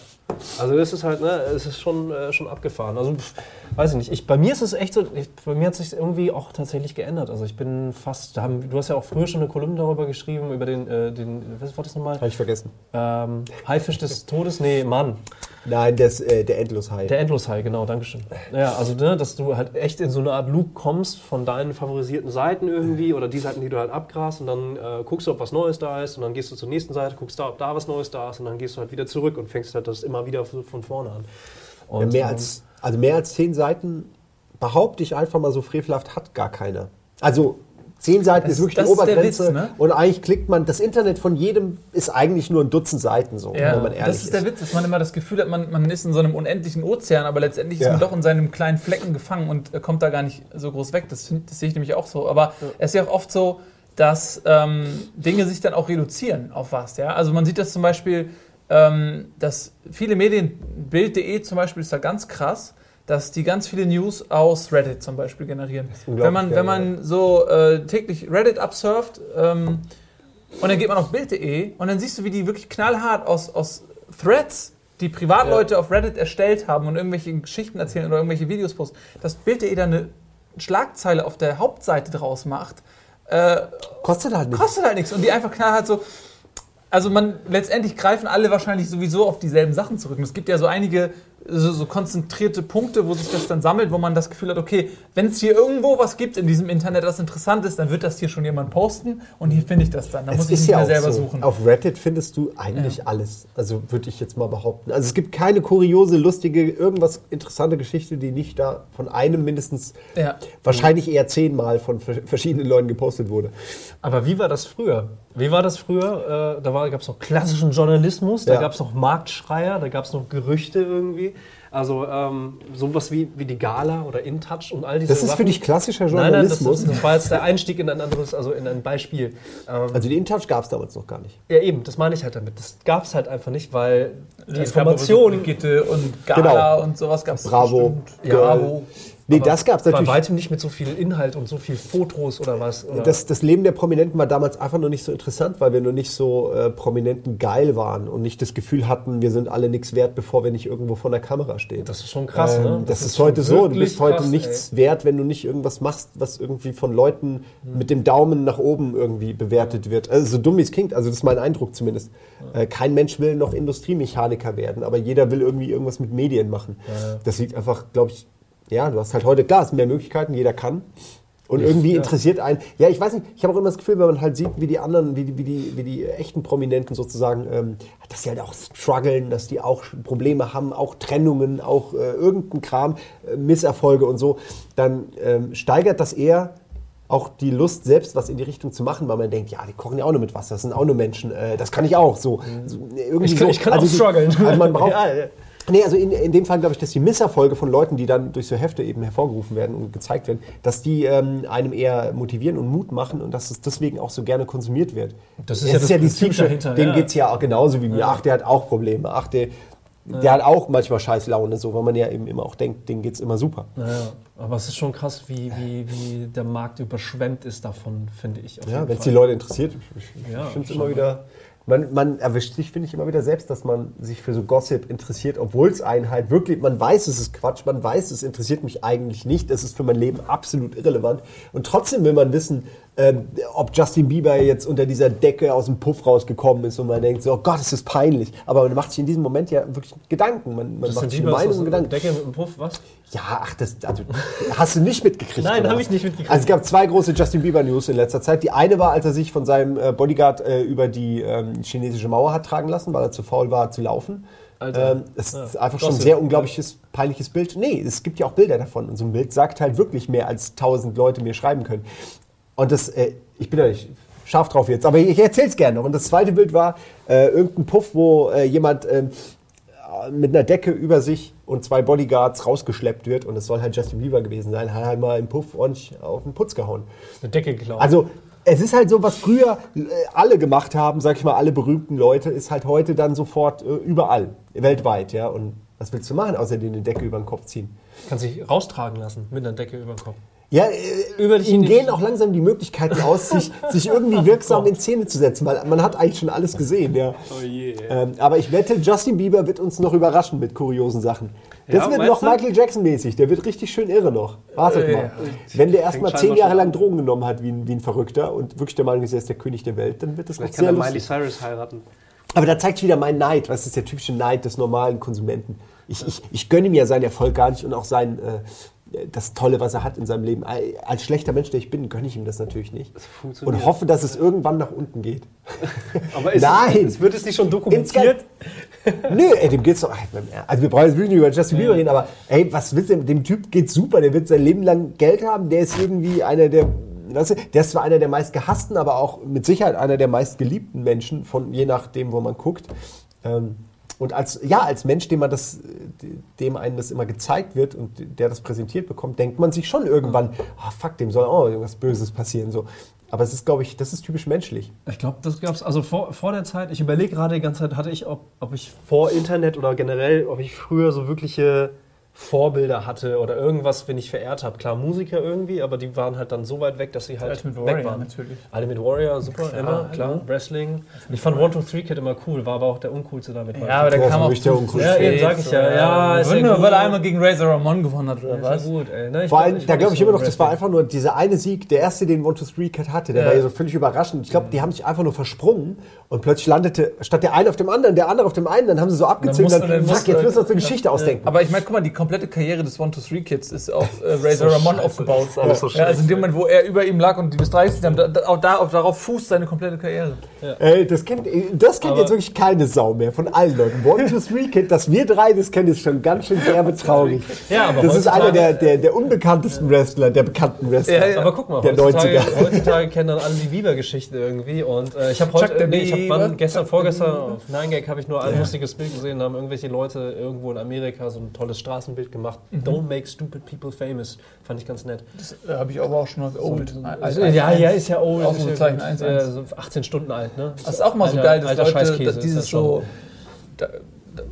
Also das ist halt, ne, es ist schon, äh, schon abgefahren. Also pff, Weiß ich nicht. Ich, bei mir ist es echt so, ich, bei mir hat sich irgendwie auch tatsächlich geändert. Also ich bin fast, haben, du hast ja auch früher schon eine Kolumne darüber geschrieben, über den, äh, den was war das nochmal? Habe ich vergessen. Ähm, Haifisch des Todes? Nee, Mann. Nein, das, äh, der Endloshai. Der Endloshai, genau, Dankeschön. Ja, also, ne, dass du halt echt in so eine Art Loop kommst von deinen favorisierten Seiten irgendwie oder die Seiten, die du halt abgrast und dann äh, guckst du, ob was Neues da ist und dann gehst du zur nächsten Seite, guckst da, ob da was Neues da ist und dann gehst du halt wieder zurück und fängst halt das immer wieder von vorne an. Ja, Und, mehr, ähm, als, also mehr als zehn Seiten, behaupte ich einfach mal so frevelhaft, hat gar keiner. Also zehn Seiten Das- ist wirklich das die ist der Obergrenze. Witz, ne? Und eigentlich klickt man, das Internet von jedem ist eigentlich nur ein Dutzend Seiten, so, Ja, wenn man ehrlich das ist der Witz, dass man immer das Gefühl hat, man, man ist in so einem unendlichen Ozean, aber letztendlich ist Ja. man doch in seinem kleinen Flecken gefangen und äh, kommt da gar nicht so groß weg. Das, das sehe ich nämlich auch so. Aber es ist ja auch oft so, dass ähm, Dinge sich dann auch reduzieren auf was. Ja? Also man sieht das zum Beispiel ähm, dass viele Medien, Bild.de zum Beispiel ist da ganz krass, dass die ganz viele News aus Reddit zum Beispiel generieren. Wenn man, wenn man so äh, täglich Reddit absurft ähm, und dann geht man auf Bild.de und dann siehst du, wie die wirklich knallhart aus, aus Threads, die Privatleute auf Reddit erstellt haben und irgendwelche Geschichten erzählen oder irgendwelche Videos posten, dass Bild.de da eine Schlagzeile auf der Hauptseite draus macht, äh, Kostet halt nichts. kostet halt nichts. Und die einfach knallhart so. Also man letztendlich greifen alle wahrscheinlich sowieso auf dieselben Sachen zurück. Und es gibt ja so einige so, so konzentrierte Punkte, wo sich das dann sammelt, wo man das Gefühl hat, okay, wenn es hier irgendwo was gibt in diesem Internet, das interessant ist, dann wird das hier schon jemand posten und hier finde ich das dann. Da muss ich nicht mehr selber so. suchen. Auf Reddit findest du eigentlich alles. Also würde ich jetzt mal behaupten. Also es gibt keine kuriose, lustige, irgendwas interessante Geschichte, die nicht da von einem mindestens Ja. wahrscheinlich eher zehnmal von ver- verschiedenen Leuten gepostet wurde. Aber wie war das früher? Wie war das früher? Äh, da gab es noch klassischen Journalismus, da Ja. gab es noch Marktschreier, da gab es noch Gerüchte irgendwie. Also ähm, sowas wie, wie die Gala oder InTouch und all diese Das ist Sachen. für dich klassischer Nein, nein, das, Journalismus. das, war jetzt der Einstieg in ein anderes, also in ein Beispiel. Ähm, also die InTouch gab es damals noch gar nicht. ja, eben, das meine ich halt damit. Das gab es halt einfach nicht, weil die Es so Information. Brigitte und Gala Genau. und sowas gab es Bravo, Ja, Bravo. Nee, aber das gab es Bei natürlich. weitem nicht mit so viel Inhalt und so viel Fotos oder was. Oder Das, das Leben der Prominenten war damals einfach noch nicht so interessant, weil wir noch nicht so äh, Prominenten geil waren und nicht das Gefühl hatten, wir sind alle nichts wert, bevor wir nicht irgendwo vor der Kamera stehen. das ist schon krass, Ähm, ne? Das, ist, schon heute so. Du bist heute krass, nichts wert, wenn du nicht irgendwas machst, was irgendwie von Leuten mit dem Daumen nach oben irgendwie bewertet wird. Also so dumm wie es klingt, also das ist mein Eindruck zumindest. Äh, kein Mensch will noch Industriemechaniker werden, aber jeder will irgendwie irgendwas mit Medien machen. Das liegt einfach, glaube ich, ja, du hast halt heute, klar, es sind mehr Möglichkeiten, jeder kann. Und irgendwie ja. interessiert einen, ja, ich weiß nicht, ich habe auch immer das Gefühl, wenn man halt sieht, wie die anderen, wie die, wie die, wie die echten Prominenten sozusagen, ähm, dass die halt auch strugglen, dass die auch Probleme haben, auch Trennungen, auch äh, irgendein Kram, äh, Misserfolge und so, dann ähm, steigert das eher auch die Lust, selbst was in die Richtung zu machen, weil man denkt, ja, die kochen ja auch nur mit Wasser, das sind auch nur Menschen, äh, das kann ich auch so. so irgendwie Mhm. Ich kann- so. ich kann auch die- strugglen. Also man braucht, Ja, ja. Nee, also in, in dem Fall glaube ich, dass die Misserfolge von Leuten, die dann durch so Hefte eben hervorgerufen werden und gezeigt werden, dass die ähm, einem eher motivieren und Mut machen und dass es deswegen auch so gerne konsumiert wird. Das ist Es ja das dieses Prinzip typische, dahinter, dem ja. geht es ja auch genauso wie mir. Ach, der hat auch Probleme. Ach, der, der hat auch manchmal scheiß Laune, so, weil man ja eben immer auch denkt, dem geht es immer super. Naja, aber es ist schon krass, wie, wie, wie der Markt überschwemmt ist davon, finde ich. Ja, wenn es die. Leute interessiert. Ich, ich Ja, finde es immer wieder. Man, man erwischt sich, finde ich, immer wieder selbst, dass man sich für so Gossip interessiert, obwohl es einen halt wirklich, man weiß, es ist Quatsch, man weiß, es interessiert mich eigentlich nicht, es ist für mein Leben absolut irrelevant. Und trotzdem will man wissen, ähm, ob Justin Bieber jetzt unter dieser Decke aus dem Puff rausgekommen ist und man denkt so, oh Gott, es ist peinlich. Aber man macht sich in diesem Moment ja wirklich Gedanken. Man, man macht sich Bieber Meinung und Gedanken. Decke mit dem Puff, was? Ja, ach, das also, hast du nicht mitgekriegt. Nein, oder hab was? ich nicht mitgekriegt. Also es gab zwei große Justin Bieber News in letzter Zeit. Die eine war, als er sich von seinem äh, Bodyguard äh, über die ähm, chinesische Mauer hat tragen lassen, weil er zu faul war zu laufen. Ähm, das Ja. ist einfach schon ein sehr unglaubliches, peinliches Bild. Nee, es gibt ja auch Bilder davon. Und so ein Bild sagt halt wirklich mehr, als tausend Leute mir schreiben können. Und das, äh, ich bin da nicht scharf drauf jetzt, aber ich erzähle es gerne noch. Und das zweite Bild war äh, irgendein Puff, wo äh, jemand ähm, mit einer Decke über sich und zwei Bodyguards rausgeschleppt wird. Und es soll halt Justin Bieber gewesen sein. Hat halt mal im Puff ordentlich auf den Putz gehauen. Eine Decke geklaut. Also es ist halt so, was früher äh, alle gemacht haben, sag ich mal, alle berühmten Leute, ist halt heute dann sofort äh, überall, weltweit, ja. Und was willst du machen, außer dir eine Decke über den Kopf ziehen? kann sich raustragen lassen mit einer Decke über den Kopf. Ja, äh, ihnen gehen auch langsam die Möglichkeiten aus, sich, sich irgendwie wirksam in Szene zu setzen, weil man hat eigentlich schon alles gesehen, ja. Oh je. Ähm, aber ich wette, Justin Bieber wird uns noch überraschen mit kuriosen Sachen. Das Ja, wird noch du? Michael Jackson-mäßig. Der wird richtig schön irre noch. Wartet Äh, mal. Wenn der erst fängt mal scheinbar zehn Jahre lang an. Drogen genommen hat wie ein, wie ein Verrückter und wirklich der Meinung ist, er ist der König der Welt, dann wird das Vielleicht kann sehr er Miley. Cyrus heiraten. Aber da zeigt sich wieder mein Neid. Was ist der typische Neid des normalen Konsumenten? Ich, ich, ich gönne ihm ja seinen Erfolg gar nicht und auch sein, äh, das Tolle, was er hat in seinem Leben. Als schlechter Mensch, der ich bin, gönne ich ihm das natürlich nicht. funktioniert. Und hoffe, dass es irgendwann nach unten geht. Aber ist, Nein. Es, wird es nicht schon dokumentiert? Nö, ey, dem geht's doch. Also wir brauchen jetzt wirklich nicht über Justin Bieber reden, aber ey, was willst du denn? Dem Typ geht's super, der wird sein Leben lang Geld haben, der ist irgendwie einer der. Weißt du, der ist zwar einer der meist gehassten, aber auch mit Sicherheit einer der meist geliebten Menschen, von je nachdem, wo man guckt. Ähm, und als, ja, als Mensch, dem, man das, dem einem das immer gezeigt wird und der das präsentiert bekommt, denkt man sich schon irgendwann, ah fuck, dem soll auch irgendwas Böses passieren. So. Aber es ist, glaube ich, das ist typisch menschlich. Ich glaube, das gab es, also vor, vor der Zeit, ich überlege gerade die ganze Zeit, hatte ich, ob, ob ich Vor Internet oder generell, ob ich früher so wirkliche Vorbilder hatte oder irgendwas, wenn ich verehrt habe. Klar, Musiker irgendwie, aber die waren halt dann so weit weg, dass sie halt Ultimate weg Warrior waren. natürlich. Ultimate Warrior, super, immer, klar. Wrestling. Ich fand One, Two, Three Kid immer cool, war aber auch der uncoolste damit. Ja, aber der kam auch der uncoolste. Ja, eben sag ich ja. Ja, ist ja nur, weil er einmal gegen Razor Ramon gewonnen hat, oder Ja, was? gut, ey. Ne, ich Vor allem, ich da glaube ich immer noch, das war einfach nur dieser eine Sieg, der erste, den One, Two, Three Cat hatte, der Ja. war ja so völlig überraschend. Ich glaube, die haben sich einfach nur versprungen und plötzlich landete statt der eine auf dem anderen, der andere auf dem einen, dann haben sie so abgezogen, musst dann, fuck, jetzt du- müssen wir uns eine Geschichte ausdenken. Aber ich meine, guck mal, die komplette Karriere des One-Two-Three-Kids ist auf äh, Razor Ramon aufgebaut. alles so ja, also in dem Moment, wo er über ihm lag und die bis 30 haben, da, da, auch da, auch darauf fußt seine komplette Karriere. Ey, das kennt, das kennt Aber- jetzt wirklich keine Sau mehr von allen Leuten. One, Two, Three Kid, dass wir drei das kennen, ist schon ganz schön sehr betraurig. Ja, aber das ist einer der, der, der unbekanntesten Wrestler, der bekannten Wrestler. Ja, ja. Aber guck mal, Der heutzutage, 90er. heutzutage kennen dann alle die Bieber-Geschichte irgendwie. Und äh, ich habe heute, nee, ich hab, wann, gestern, vorgestern auf 9gag habe ich nur ein lustiges Bild gesehen. Da haben irgendwelche Leute irgendwo in Amerika so ein tolles Straßenbild gemacht. Don't make stupid people famous. Fand ich ganz nett. Das äh, habe ich aber auch schon als old. Also, ja, ja, ist ja old. Ausrufezeichen ist 1-1. ja, äh, so 18 Stunden alt, ne? Das ist auch mal so Alter- geil, dass alter Leute Scheißkäse dass dieses das so. Da, da,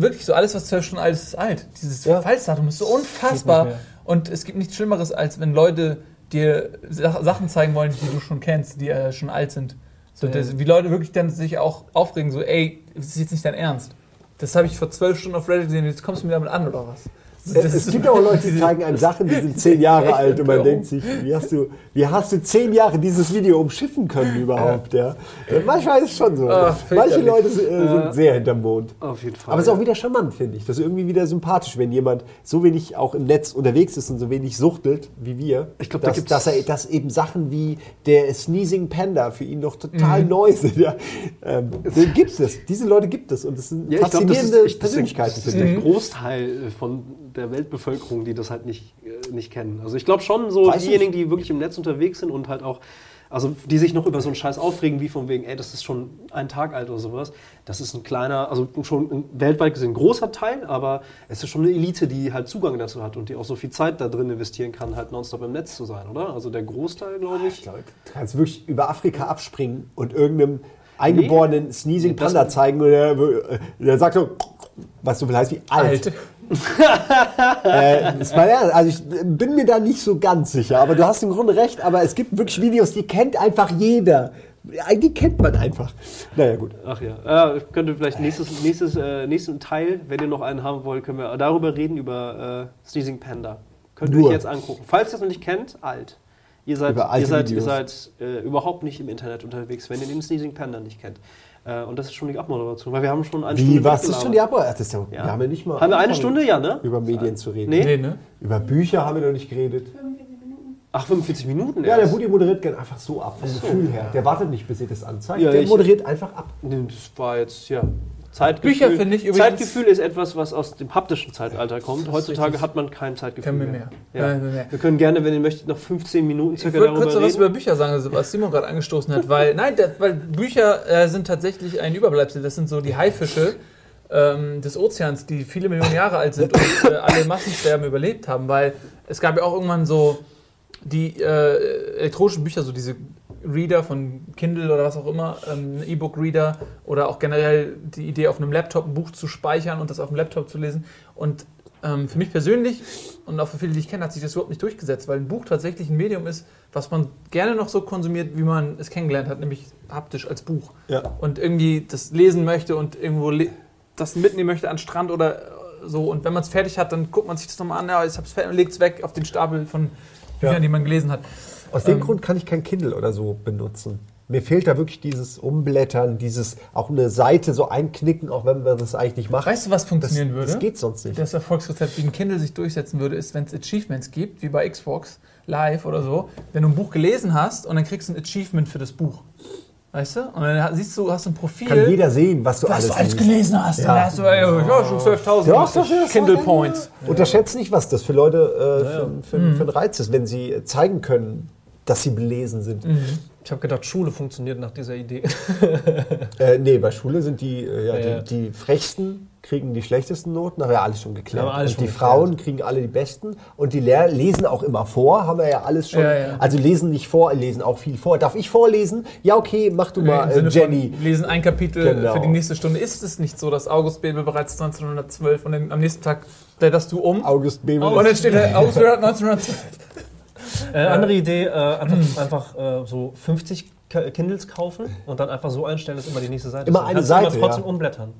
wirklich so, alles, was zwölf Stunden alt ist, ist alt. Dieses Ja. Verfallsdatum ist so unfassbar. Und es gibt nichts Schlimmeres, als wenn Leute dir Sa- Sachen zeigen wollen, die du schon kennst, die äh, schon alt sind. So, Ja. das, wie Leute wirklich dann sich auch aufregen, so, ey, das ist jetzt nicht dein Ernst. Das habe ich vor zwölf Stunden auf Reddit gesehen, jetzt kommst du mir damit an, oder was? Das es ist- gibt auch Leute, die zeigen einem Sachen, die sind zehn Jahre alt und man denkt sich, wie hast du, wie hast du zehn Jahre dieses Video umschiffen können überhaupt? Ja. Äh, Manchmal ist es schon so. Ah, Manche. Leute sind, äh, sind sehr hinterm Mond. Auf jeden Fall. Aber es ist auch wieder charmant, finde ich. Das ist irgendwie wieder sympathisch, wenn jemand so wenig auch im Netz unterwegs ist und so wenig suchtelt wie wir. Ich glaub, da dass, gibt's- dass, er, dass eben Sachen wie der Sneezing Panda für ihn noch total neu sind. Ja. Ähm, den gibt es. Diese Leute gibt es. Und das sind Ja, ich glaube, das ist, faszinierende ich, das ist, Persönlichkeiten. das ist finde ich. der Großteil äh, von der Weltbevölkerung, die das halt nicht, äh, nicht kennen. Also ich glaube schon so Weiß diejenigen, die wirklich im Netz unterwegs sind und halt auch, also die sich noch über so einen Scheiß aufregen, wie von wegen, ey, das ist schon ein Tag alt oder sowas. Das ist ein kleiner, also schon ein weltweit gesehen großer Teil, aber es ist schon eine Elite, die halt Zugang dazu hat und die auch so viel Zeit da drin investieren kann, halt nonstop im Netz zu sein, oder? Also der Großteil, glaube ich. Ich glaube, du kannst wirklich über Afrika abspringen und irgendeinem eingeborenen Sneezing Nee, das- Panda zeigen und der, äh, der sagt so, was so viel heißt wie alt. alt. Äh, mal ernst, also ich bin mir da nicht so ganz sicher, aber du hast im Grunde recht, aber es gibt wirklich Videos, die kennt einfach jeder. Die kennt man einfach. Naja, gut. Ach ja, ja ich könnte vielleicht nächstes, nächstes, äh, nächsten Teil, wenn ihr noch einen haben wollt, können wir darüber reden, über äh, Sneezing Panda. Könnt ihr euch jetzt angucken. Falls ihr es noch nicht kennt, alt. Ihr seid, ihr seid, ihr seid äh, überhaupt nicht im Internet unterwegs, wenn ihr den Sneezing Panda nicht kennt. Äh, und das ist schon die Abmoderation, weil wir haben schon eine Wie, Stunde was ist schon die ist ja. Wir haben ja nicht mal Haben wir eine Stunde? Ja, ne? über Medien zu reden. Nee. Nee, ne? Über Bücher haben wir noch nicht geredet. Ach, 45 Minuten Ja, der. Budi moderiert gerne einfach so ab, vom Gefühl her. Der wartet nicht, bis ihr das anzeigt. Ja, der moderiert einfach ab. Nee, das war jetzt, ja. Zeitgefühl. Bücher finde ich übrigens- Zeitgefühl ist etwas, was aus dem haptischen Zeitalter kommt. Heutzutage hat man kein Zeitgefühl wir mehr. Ja. Mehr. Wir können gerne, wenn ihr möchtet, noch 15 Minuten Ich circa würde darüber kurz noch was reden. über Bücher sagen, was Simon gerade angestoßen hat, weil nein, das, weil Bücher äh, sind tatsächlich ein Überbleibsel. Das sind so die Haifische ähm, des Ozeans, die viele Millionen Jahre alt sind und äh, alle Massensterben überlebt haben, weil es gab ja auch irgendwann so die äh, elektronischen Bücher, so diese Reader von Kindle oder was auch immer, ähm, E-Book-Reader oder auch generell die Idee, auf einem Laptop ein Buch zu speichern und das auf dem Laptop zu lesen. Und ähm, für mich persönlich und auch für viele, die ich kenne, hat sich das überhaupt nicht durchgesetzt, weil ein Buch tatsächlich ein Medium ist, was man gerne noch so konsumiert, wie man es kennengelernt hat, nämlich haptisch als Buch. Ja. Und irgendwie das lesen möchte und irgendwo das mitnehmen möchte an den Strand oder äh, so. Und wenn man es fertig hat, dann guckt man sich das nochmal an, ja, ich hab's fertig und legt es weg auf den Stapel von Büchern, Ja. die man gelesen hat. Aus dem Ähm, Grund kann ich kein Kindle oder so benutzen. Mir fehlt da wirklich dieses Umblättern, dieses auch eine Seite so einknicken, auch wenn man das eigentlich nicht macht. Weißt du, was das, funktionieren würde? das geht sonst nicht. Das Erfolgsrezept wie ein Kindle sich durchsetzen würde, ist, wenn es Achievements gibt, wie bei Xbox Live oder so, wenn du ein Buch gelesen hast und dann kriegst du ein Achievement für das Buch. Weißt du? Und dann siehst du, hast ein Profil, Kann jeder sehen, was du was alles du alles gelesen hast. Ja. Dann hast du ey, ja, schon 12.000 Ja, das Kindle ja, Points. Unterschätzt nicht, was das für Leute äh, für, für, Mhm. für ein Reiz ist, wenn sie zeigen können, dass sie belesen sind. Mhm. Ich habe gedacht, Schule funktioniert nach dieser Idee. Äh, nee, bei Schule sind die, äh, ja, Ja, die, die frechsten kriegen die schlechtesten Noten, haben wir ja alles schon geklärt. Alles und schon die geklärt. Frauen kriegen alle die besten und die Lehr lesen auch immer vor, haben wir ja alles schon. Ja, ja. Also lesen nicht vor, lesen auch viel vor. Darf ich vorlesen? Ja, okay, mach du mal, äh, Jenny. lesen ein Kapitel Genau. für die nächste Stunde. Ist es nicht so, dass August Bebel bereits 1912 und am nächsten Tag blätterst du um August Bebel. und dann steht da August Bebel hat 1912. Äh, andere Idee, äh, einfach, einfach äh, so 50 K- Kindles kaufen und dann einfach so einstellen, dass immer die nächste Seite Immer ist. eine kannst Seite, du immer trotzdem ja. umblättern.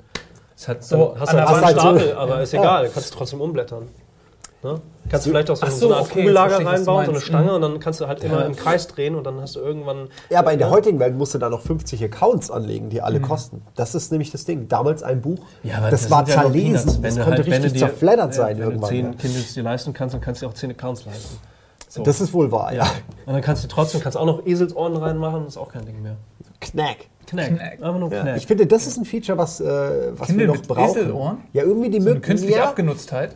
Das hat, So, hast an du der halt einen. Stapel, aber ist egal, kannst du trotzdem umblättern. Ne? Kannst du vielleicht auch so, so, so, eine Art okay, Kugellager reinbauen, so eine. Stange Mhm. und dann kannst du halt immer im Kreis drehen und dann hast du irgendwann. Ja, aber in der heutigen Welt musst du da noch 50 Accounts anlegen, die alle Mhm. kosten. Das ist nämlich das Ding. Damals ein Buch, aber das, war ja nur zerlesen. Das Wenn du konnte halt- wenn richtig dir- zerfleddert ja, sein Wenn irgendwann. du 10 ja. Kindles dir leisten kannst, dann kannst du dir auch 10 Accounts leisten. So. Das ist wohl wahr, ja. und dann kannst du trotzdem kannst auch noch Eselsohren reinmachen, ist auch kein Ding mehr. Knack. Knack. Knack. Einfach nur Ja. Knack. Ich finde, das ist ein Feature, was, äh, was Kindle wir noch mit brauchen. Eselohren? Ja, irgendwie die Eine Möglichkeit. künstliche Ja, Abgenutztheit.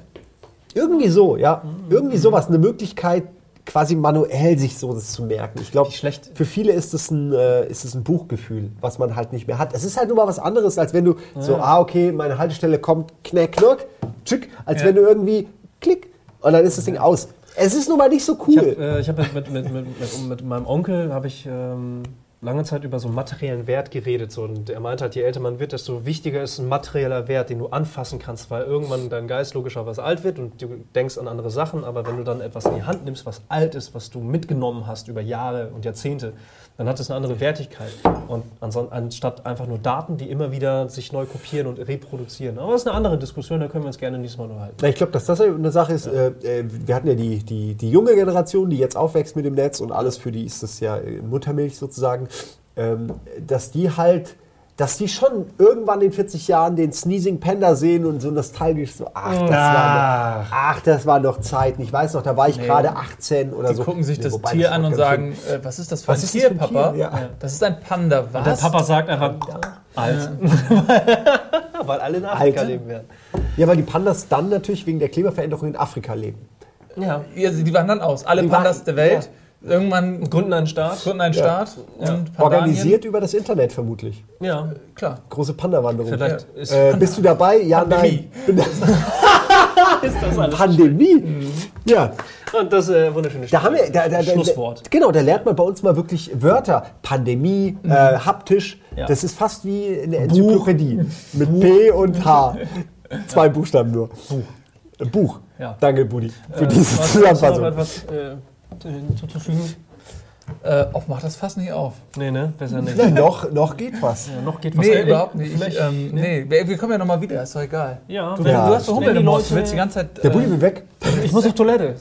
irgendwie so, ja. Irgendwie sowas. Eine Möglichkeit, quasi manuell sich so das zu merken. Ich glaube, für viele ist es ein, äh, ist es ein Buchgefühl, was man halt nicht mehr hat. Es ist halt nur mal was anderes, als wenn du so, ah, okay, meine Haltestelle kommt, knack, knack, tschick, als Ja. wenn du irgendwie klick und dann ist das Ding aus. Es ist nun mal nicht so Ich cool. habe äh, ich hab mit, mit, mit, mit, mit, mit meinem Onkel habe ich ähm, lange Zeit über so einen materiellen Wert geredet. So. Und er meinte halt, je älter man wird, desto wichtiger ist ein materieller Wert, den du anfassen kannst, weil irgendwann dein Geist logischerweise alt wird und du denkst an andere Sachen. Aber wenn du dann etwas in die Hand nimmst, was alt ist, was du mitgenommen hast über Jahre und Jahrzehnte, dann hat es eine andere Wertigkeit. Und anstatt einfach nur Daten, die immer wieder sich neu kopieren und reproduzieren. Aber das ist eine andere Diskussion, da können wir uns gerne nächstes Mal unterhalten. Ich glaube, dass das eine Sache ist. Äh, äh, wir hatten ja die, die, die junge Generation, die jetzt aufwächst mit dem Netz und alles für die ist das ja äh, Muttermilch sozusagen, ähm, dass die halt, dass die schon irgendwann in 40 Jahren den Sneezing Panda sehen und so nostalgisch so, ach, das, war, noch, ach, das war noch Zeiten. Ich weiß noch, da war ich gerade 18 oder Die so. gucken sich Nee, das Tier das an und sagen, äh, was ist das für Was ein ist das Tier, für ein Papa? Tier? Ja. Das ist ein Panda. Was? Der Papa sagt einfach, alt. Weil alle in Afrika Alter. leben werden. Ja, weil die Pandas dann natürlich wegen der Klimaveränderung in Afrika leben. Ja. Ja, die wandern aus. Alle Die Pandas wa- der Welt. Irgendwann Gründen einen Staat. gründen einen Staat und. Organisiert über das Internet vermutlich. Ja. Klar. Große Panda-Wanderung. Vielleicht ist Äh, bist du dabei? Ja, Pandemie. nein. ist das alles. Pandemie. Ja, Und das äh, wunderschöne da haben wir da, da, da, Schlusswort. Genau, da lernt man bei uns mal wirklich Wörter. Pandemie, äh, haptisch. Ja. Das ist fast wie eine Enzyklopädie mit P und H. Zwei Buchstaben nur. Buch. Buch. Ja. Danke, Budi, für Äh, diese Zusammenfassung. Äh, hinzuzufügen? Äh, auch mach das Fass nicht auf. Nee, ne? Besser nicht. Ja, noch, noch geht was. Ja, noch geht was. Nee, Äh, überhaupt nicht. Ich, ähm, nee. wir wir kommen ja nochmal wieder, ist doch egal. Ja, Du, Ja, du hast so stimmt. Hummel im Die Mund, du willst die ganze Zeit. Der äh, Budi will weg. ich muss auf Toilette.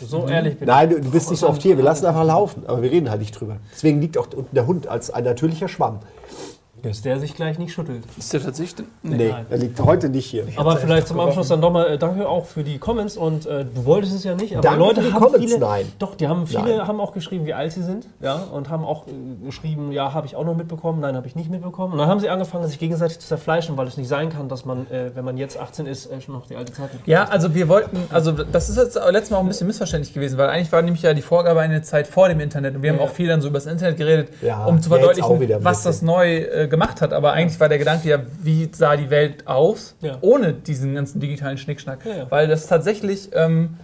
So, so ehrlich bin ich. Nein, du, du bist nicht so oft hier. Wir lassen einfach laufen. Aber wir reden halt nicht drüber. Deswegen liegt auch unten der Hund als ein natürlicher Schwamm. Dass der sich gleich nicht schüttelt. Ist der tatsächlich. Nee, Nein. er liegt heute nicht hier. Aber vielleicht zum Abschluss dann nochmal äh, danke auch für die Comments und äh, du wolltest es ja nicht, aber Danke Leute für die haben Comments, viele, nein. Doch, die haben viele Nein. haben auch geschrieben, wie alt sie sind, ja, und haben auch äh, geschrieben, ja, habe ich auch noch mitbekommen, nein, habe ich nicht mitbekommen. Und dann haben sie angefangen, sich gegenseitig zu zerfleischen, weil es nicht sein kann, dass man, äh, wenn man jetzt 18 ist, äh, schon noch die alte Zeit mitbekommt. Ja, also wir wollten, also das ist jetzt letztes Mal auch ein bisschen missverständlich gewesen, weil eigentlich war nämlich ja die Vorgabe eine Zeit vor dem Internet und wir haben Ja. auch viel dann so über das Internet geredet, Ja, um zu verdeutlichen, was das neu äh, gemacht hat. Aber eigentlich war der Gedanke ja, wie sah die Welt aus, Ja. ohne diesen ganzen digitalen Schnickschnack. Ja, ja. Weil das tatsächlich ähm,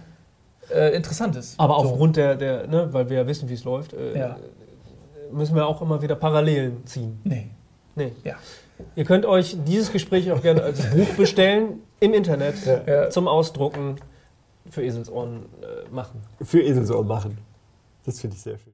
äh, interessant ist. Aber So. aufgrund der, der ne, weil wir ja wissen, wie es läuft, äh, Ja. müssen wir auch immer wieder Parallelen ziehen. Nee. Nee. Ja. Ihr könnt euch dieses Gespräch auch gerne als Buch bestellen im Internet Ja. zum Ausdrucken für Eselsohren äh, machen. Für Eselsohren machen. Das finde ich sehr schön.